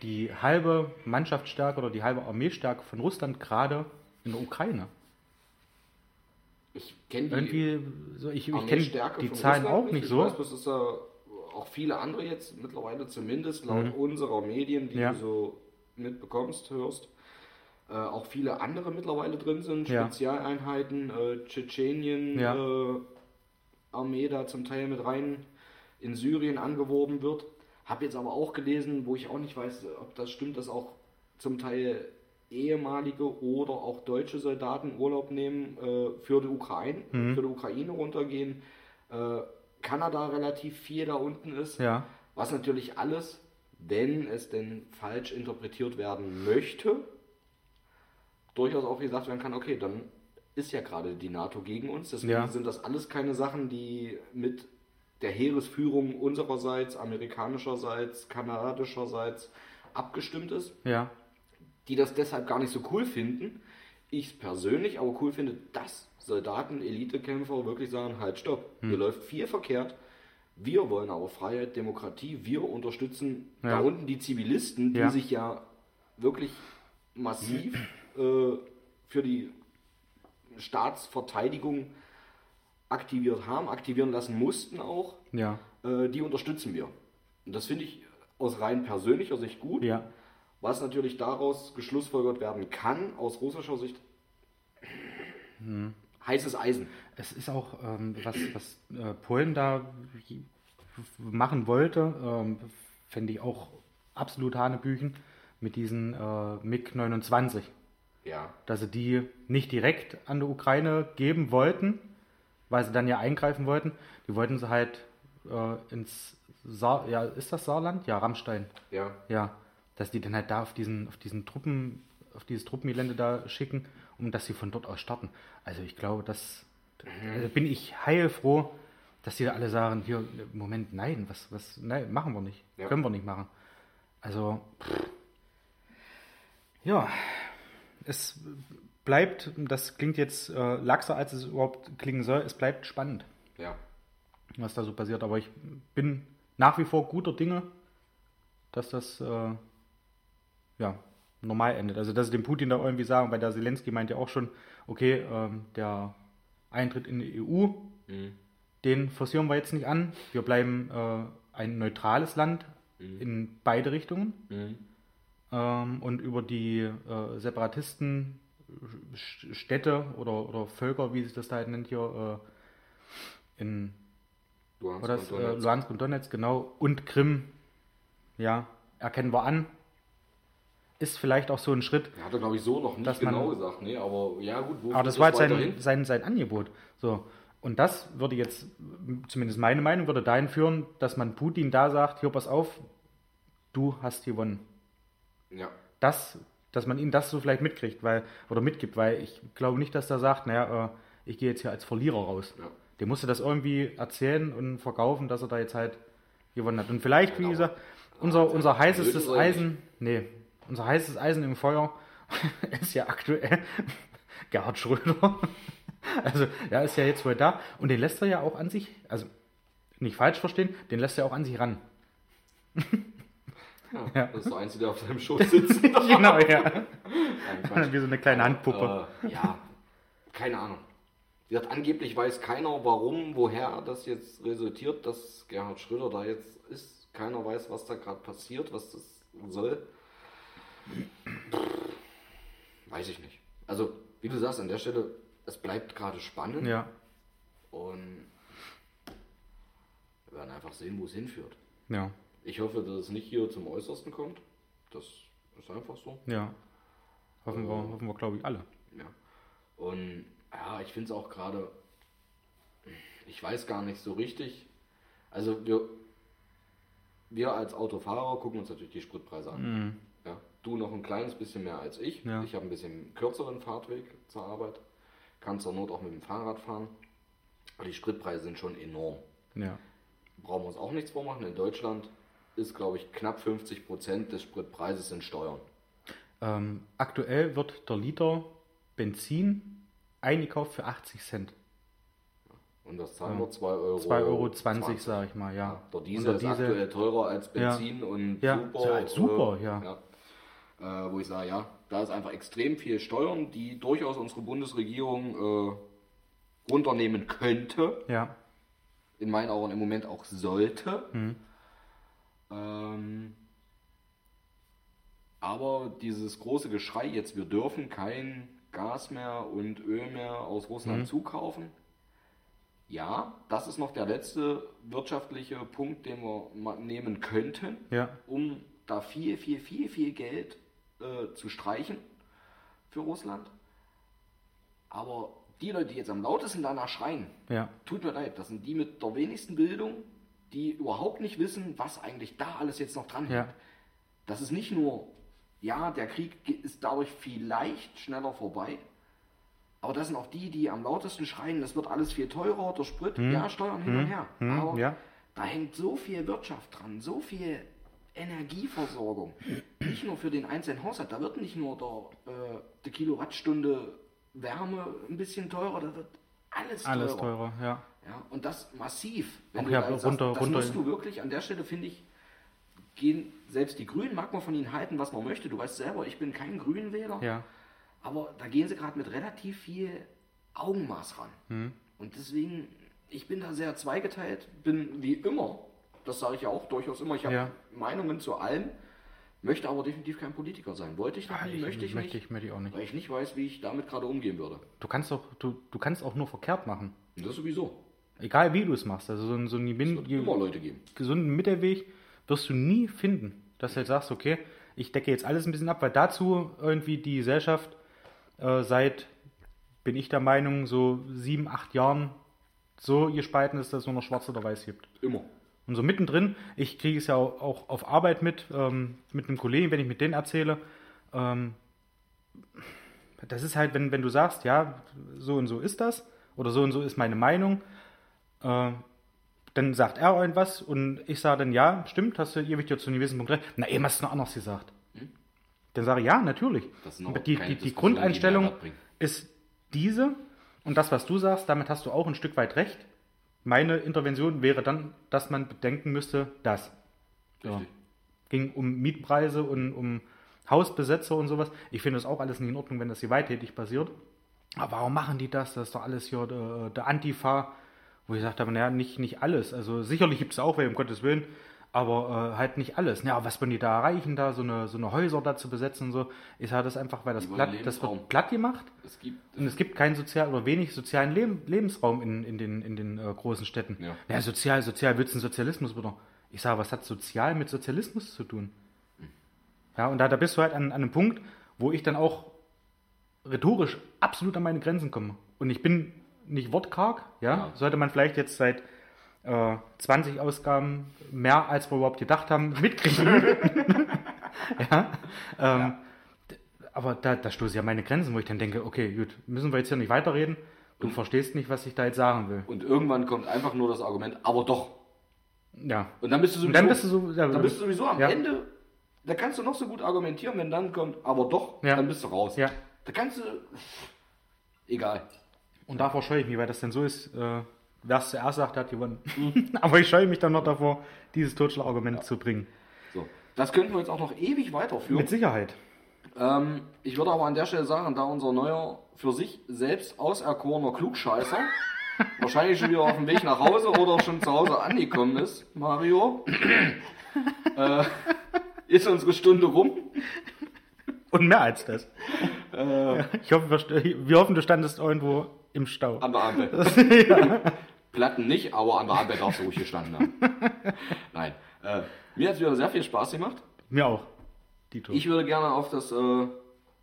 die halbe Mannschaftsstärke oder die halbe Armeestärke von Russland gerade in der Ukraine. Ich kenne die Irgendwie, so, ich, ich kenne Armeestärke die von Zahlen Russland auch nicht Ich so. weiß, das ist ja auch viele andere jetzt mittlerweile zumindest laut unserer Medien, die Mhm. Ja. du so mitbekommst, hörst, äh, auch viele andere mittlerweile drin sind, Ja. Spezialeinheiten, äh, Tschetschenien, Ja. äh, Armee da zum Teil mit rein in Syrien angeworben wird. Hab jetzt aber auch gelesen, wo ich auch nicht weiß, ob das stimmt, dass auch zum Teil ehemalige oder auch deutsche Soldaten Urlaub nehmen äh, für die Ukraine, Mhm. für die Ukraine runtergehen. Äh, Kanada relativ viel da unten ist. Ja, Was natürlich alles, wenn es denn falsch interpretiert werden möchte, durchaus auch gesagt werden kann, okay, dann ist ja gerade die NATO gegen uns. Deswegen Ja. sind das alles keine Sachen, die mit der Heeresführung unsererseits, amerikanischerseits, kanadischerseits abgestimmt ist ja, die das deshalb gar nicht so cool finden. Ich persönlich aber cool finde, dass Soldaten, Elitekämpfer wirklich sagen, halt stopp, Hm. hier läuft viel verkehrt. Wir wollen aber Freiheit, Demokratie, wir unterstützen da Ja. unten die Zivilisten, die Ja. sich ja wirklich massiv [CLEARS THROAT] äh, für die Staatsverteidigung aktiviert haben, aktivieren lassen mussten auch. ja, Äh, die unterstützen wir. Und das finde ich aus rein persönlicher Sicht gut. ja, Was natürlich daraus geschlussfolgert werden kann, aus russischer Sicht, heißes Eisen. Es ist auch, ähm, was, was äh, Polen da machen wollte, ähm, fände ich auch absolut Hanebüchen mit diesen äh, MiG-29. Ja. Dass sie die nicht direkt an die Ukraine geben wollten, weil sie dann ja eingreifen wollten. Die wollten sie halt äh, ins Saar, ja, ist das Saarland? Ja, Rammstein. Ja. Ja, dass die dann halt da auf diesen, auf diesen Truppen, auf dieses Truppengelände da schicken, um dass sie von dort aus starten. Also ich glaube, das also bin ich heilfroh, dass die alle sagen, hier, Moment, nein, was, was, nein, machen wir nicht. Ja. Können wir nicht machen. Also, pff. ja, es bleibt, das klingt jetzt äh, laxer, als es überhaupt klingen soll, es bleibt spannend. Ja. Was da so passiert. Aber ich bin nach wie vor guter Dinge, dass das äh, ja, normal endet. Also, dass sie dem Putin da irgendwie sagen, weil der Zelensky meint ja auch schon, okay, ähm, der Eintritt in die EU, mhm. den forcieren wir jetzt nicht an. Wir bleiben äh, ein neutrales Land mhm. in beide Richtungen. Mhm. Ähm, und über die äh, Separatisten Städte oder, oder Völker, wie sich das da halt nennt hier, äh, in Luhansk, das, und Donetsk. Äh, Luhansk und Donetsk, genau, und Krim, ja, erkennen wir an. Ist vielleicht auch so ein Schritt. Hat er, glaube ich, so noch nicht genau man, gesagt, nee, aber ja, gut. Wo aber das war jetzt sein, sein, sein Angebot. So. Und das würde jetzt, zumindest meine Meinung, würde dahin führen, dass man Putin da sagt: Hier, pass auf, du hast gewonnen. Ja. Das dass man ihm das so vielleicht mitkriegt, weil, oder mitgibt, weil ich glaube nicht, dass er sagt, naja, äh, ich gehe jetzt hier als Verlierer raus. Ja. Der musste das irgendwie erzählen und verkaufen, dass er da jetzt halt gewonnen hat. Und vielleicht, wie gesagt, unser, unser heißestes Eisen, nee, unser heißes Eisen im Feuer [LAUGHS] ist ja aktuell [LAUGHS] Gerhard Schröder. [LAUGHS] Also, er ist ja jetzt wohl da und den lässt er ja auch an sich, also nicht falsch verstehen, den lässt er auch an sich ran. Ja, Das ist der Einzige, der auf seinem Schoß sitzt. genau, ja. Nein, Wie so eine kleine Handpuppe. Äh, ja, keine Ahnung. Wie gesagt, angeblich weiß keiner, warum, woher das jetzt resultiert, dass Gerhard Schröder da jetzt ist. Keiner weiß, was da gerade passiert, was das soll. Weiß ich nicht. Also, wie du sagst, an der Stelle, es bleibt gerade spannend. Ja. Und wir werden einfach sehen, wo es hinführt. Ja. Ich hoffe, dass es nicht hier zum Äußersten kommt. Das ist einfach so. Ja. Hoffen, äh, wir, hoffen wir, glaube ich, alle. Ja. Und ja, ich finde es auch gerade, ich weiß gar nicht so richtig. Also wir, wir als Autofahrer gucken uns natürlich die Spritpreise an. Mhm. Ja, du noch ein kleines bisschen mehr als ich. Ja. Ich habe ein bisschen kürzeren Fahrtweg zur Arbeit. Kann zur Not auch mit dem Fahrrad fahren. Aber die Spritpreise sind schon enorm. Ja. Brauchen wir uns auch nichts vormachen. In Deutschland ist, glaube ich, knapp 50 Prozent des Spritpreises in Steuern. Ähm, aktuell wird der Liter Benzin eingekauft für 80 Cent. Und das zahlen wir 2 Euro. 2,20 Euro, 20, sage ich mal, ja. ja der Diesel der ist Diesel, aktuell teurer als Benzin ja. und ja, super. Ja, super, äh, ja. Äh, wo ich sage, ja, da ist einfach extrem viel Steuern, die durchaus unsere Bundesregierung äh, runternehmen könnte. Ja. In meinen Augen im Moment auch sollte. Mhm. Ähm, aber dieses große Geschrei jetzt, wir dürfen kein Gas mehr und Öl mehr aus Russland mhm. zukaufen. Ja, das ist noch der letzte wirtschaftliche Punkt, den wir nehmen könnten, ja. um da viel, viel, viel, viel Geld äh, zu streichen für Russland. Aber die Leute, die jetzt am lautesten danach schreien, ja. tut mir leid, das sind die mit der wenigsten Bildung, die überhaupt nicht wissen, was eigentlich da alles jetzt noch dran ja. Das ist nicht nur, ja, der Krieg ist dadurch vielleicht schneller vorbei, aber das sind auch die, die am lautesten schreien, es wird alles viel teurer, der Sprit, hm. ja, Steuern hin hm. und her. Hm. Aber ja. da hängt so viel Wirtschaft dran, so viel Energieversorgung. Nicht nur für den einzelnen Haushalt, da wird nicht nur der, äh, die Kilowattstunde Wärme ein bisschen teurer, da wird alles teurer. Alles teurer, ja. Ja, und das massiv. Wenn Auch ja, runter, sagst, das runter. musst du wirklich, an der Stelle finde ich, gehen, selbst die Grünen mag man von ihnen halten, was man möchte. Du weißt selber, ich bin kein Grünenwähler. Ja. Aber da gehen sie gerade mit relativ viel Augenmaß ran. Mhm. Und deswegen, ich bin da sehr zweigeteilt, bin wie immer, das sage ich ja auch durchaus immer, ich habe ja. Meinungen zu allem, möchte aber definitiv kein Politiker sein. Wollte ich noch nie, möchte ich möchte nicht. Ich, möchte ich auch nicht. Weil ich nicht weiß, wie ich damit gerade umgehen würde. Du kannst doch, du, du kannst auch nur verkehrt machen. Das sowieso. Egal wie du es machst. Also so, so einen immer Leute geben. gesunden Mittelweg wirst du nie finden. Dass du halt sagst, okay, ich decke jetzt alles ein bisschen ab, weil dazu irgendwie die Gesellschaft äh, seit, bin ich der Meinung, so sieben, acht Jahren so gespalten ist, dass es nur noch schwarz oder weiß gibt. Immer. Und so mittendrin, ich kriege es ja auch, auch, auf Arbeit mit, ähm, mit einem Kollegen, wenn ich mit denen erzähle, ähm, das ist halt, wenn, wenn du sagst, ja, so und so ist das, oder so und so ist meine Meinung, äh, dann sagt er irgendwas und ich sage dann, ja, stimmt, hast du ewig dir zu einem gewissen Punkt recht. Na, eben hast du noch anders gesagt. Hm? Dann sage ich, ja, natürlich. Die, die, die Grundeinstellung ist diese und das, was du sagst, damit hast du auch ein Stück weit recht. Meine Intervention wäre dann, dass man bedenken müsste, dass. Ja. Ging um Mietpreise und um Hausbesetzer und sowas. Ich finde das auch alles nicht in Ordnung, wenn das hier weittätig passiert. Aber warum machen die das? Das ist doch alles hier der, der Antifa. Wo ich gesagt habe, naja, nicht, nicht alles. Also sicherlich gibt es auch welche, um Gottes Willen, aber äh, halt nicht alles. Ja, was wollen die da erreichen, da so eine, so eine Häuser da zu besetzen und so? Ich sage das einfach, weil das platt, das wird platt gemacht. Es gibt, und es gibt keinen sozial oder wenig sozialen Leb Lebensraum in, in den, in den äh, großen Städten. Ja. ja, sozial, sozial wird es ein Sozialismus, oder? Ich sage, was hat sozial mit Sozialismus zu tun? Ja, und da, da bist du halt an, an einem Punkt, wo ich dann auch rhetorisch absolut an meine Grenzen komme. Und ich bin nicht wortkarg, ja, ja. sollte man vielleicht jetzt seit äh, 20 Ausgaben mehr, als wir überhaupt gedacht haben, mitkriegen. [LAUGHS] ja, ähm, ja, Aber da, da stoße ich an meine Grenzen, wo ich dann denke, okay, gut, müssen wir jetzt hier nicht weiterreden. Du und, verstehst nicht, was ich da jetzt sagen will. Und irgendwann kommt einfach nur das Argument, aber doch. Ja. Und dann bist du sowieso, dann bist du so, ja, dann bist du sowieso am Ende, da kannst du noch so gut argumentieren, wenn dann kommt, aber doch, dann bist du raus. Ja. Da kannst du, egal. Und davor scheue ich mich, weil das denn so ist, äh, wer es zuerst sagt, hat gewonnen. Mhm. [LAUGHS] Aber ich scheue mich dann noch davor, dieses Totschlagargument ja. zu bringen. So. Das könnten wir jetzt auch noch ewig weiterführen. Mit Sicherheit. Ähm, ich würde aber an der Stelle sagen, da unser neuer, für sich selbst auserkorener Klugscheißer [LAUGHS] wahrscheinlich schon wieder auf dem Weg nach Hause oder schon zu Hause angekommen ist, Mario, [LAUGHS] äh, ist unsere Stunde rum. Und mehr als das. Äh, ich hoffe, wir, wir hoffen, du standest irgendwo im Stau. An der Ampel. ja. Platten nicht, aber an der Ampel darfst du ruhig gestanden haben. [LAUGHS] Nein. Äh, mir hat es wieder sehr viel Spaß gemacht. Mir auch. Dito. Ich würde gerne auf das, äh,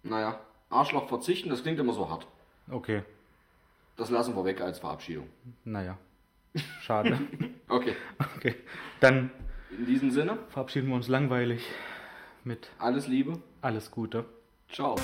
naja, Arschloch verzichten. Das klingt immer so hart. Okay. Das lassen wir weg als Verabschiedung. Naja. Schade. [LAUGHS] okay. Okay. Dann. In diesem Sinne. Verabschieden wir uns langweilig mit. Alles Liebe. Alles Gute. Ciao.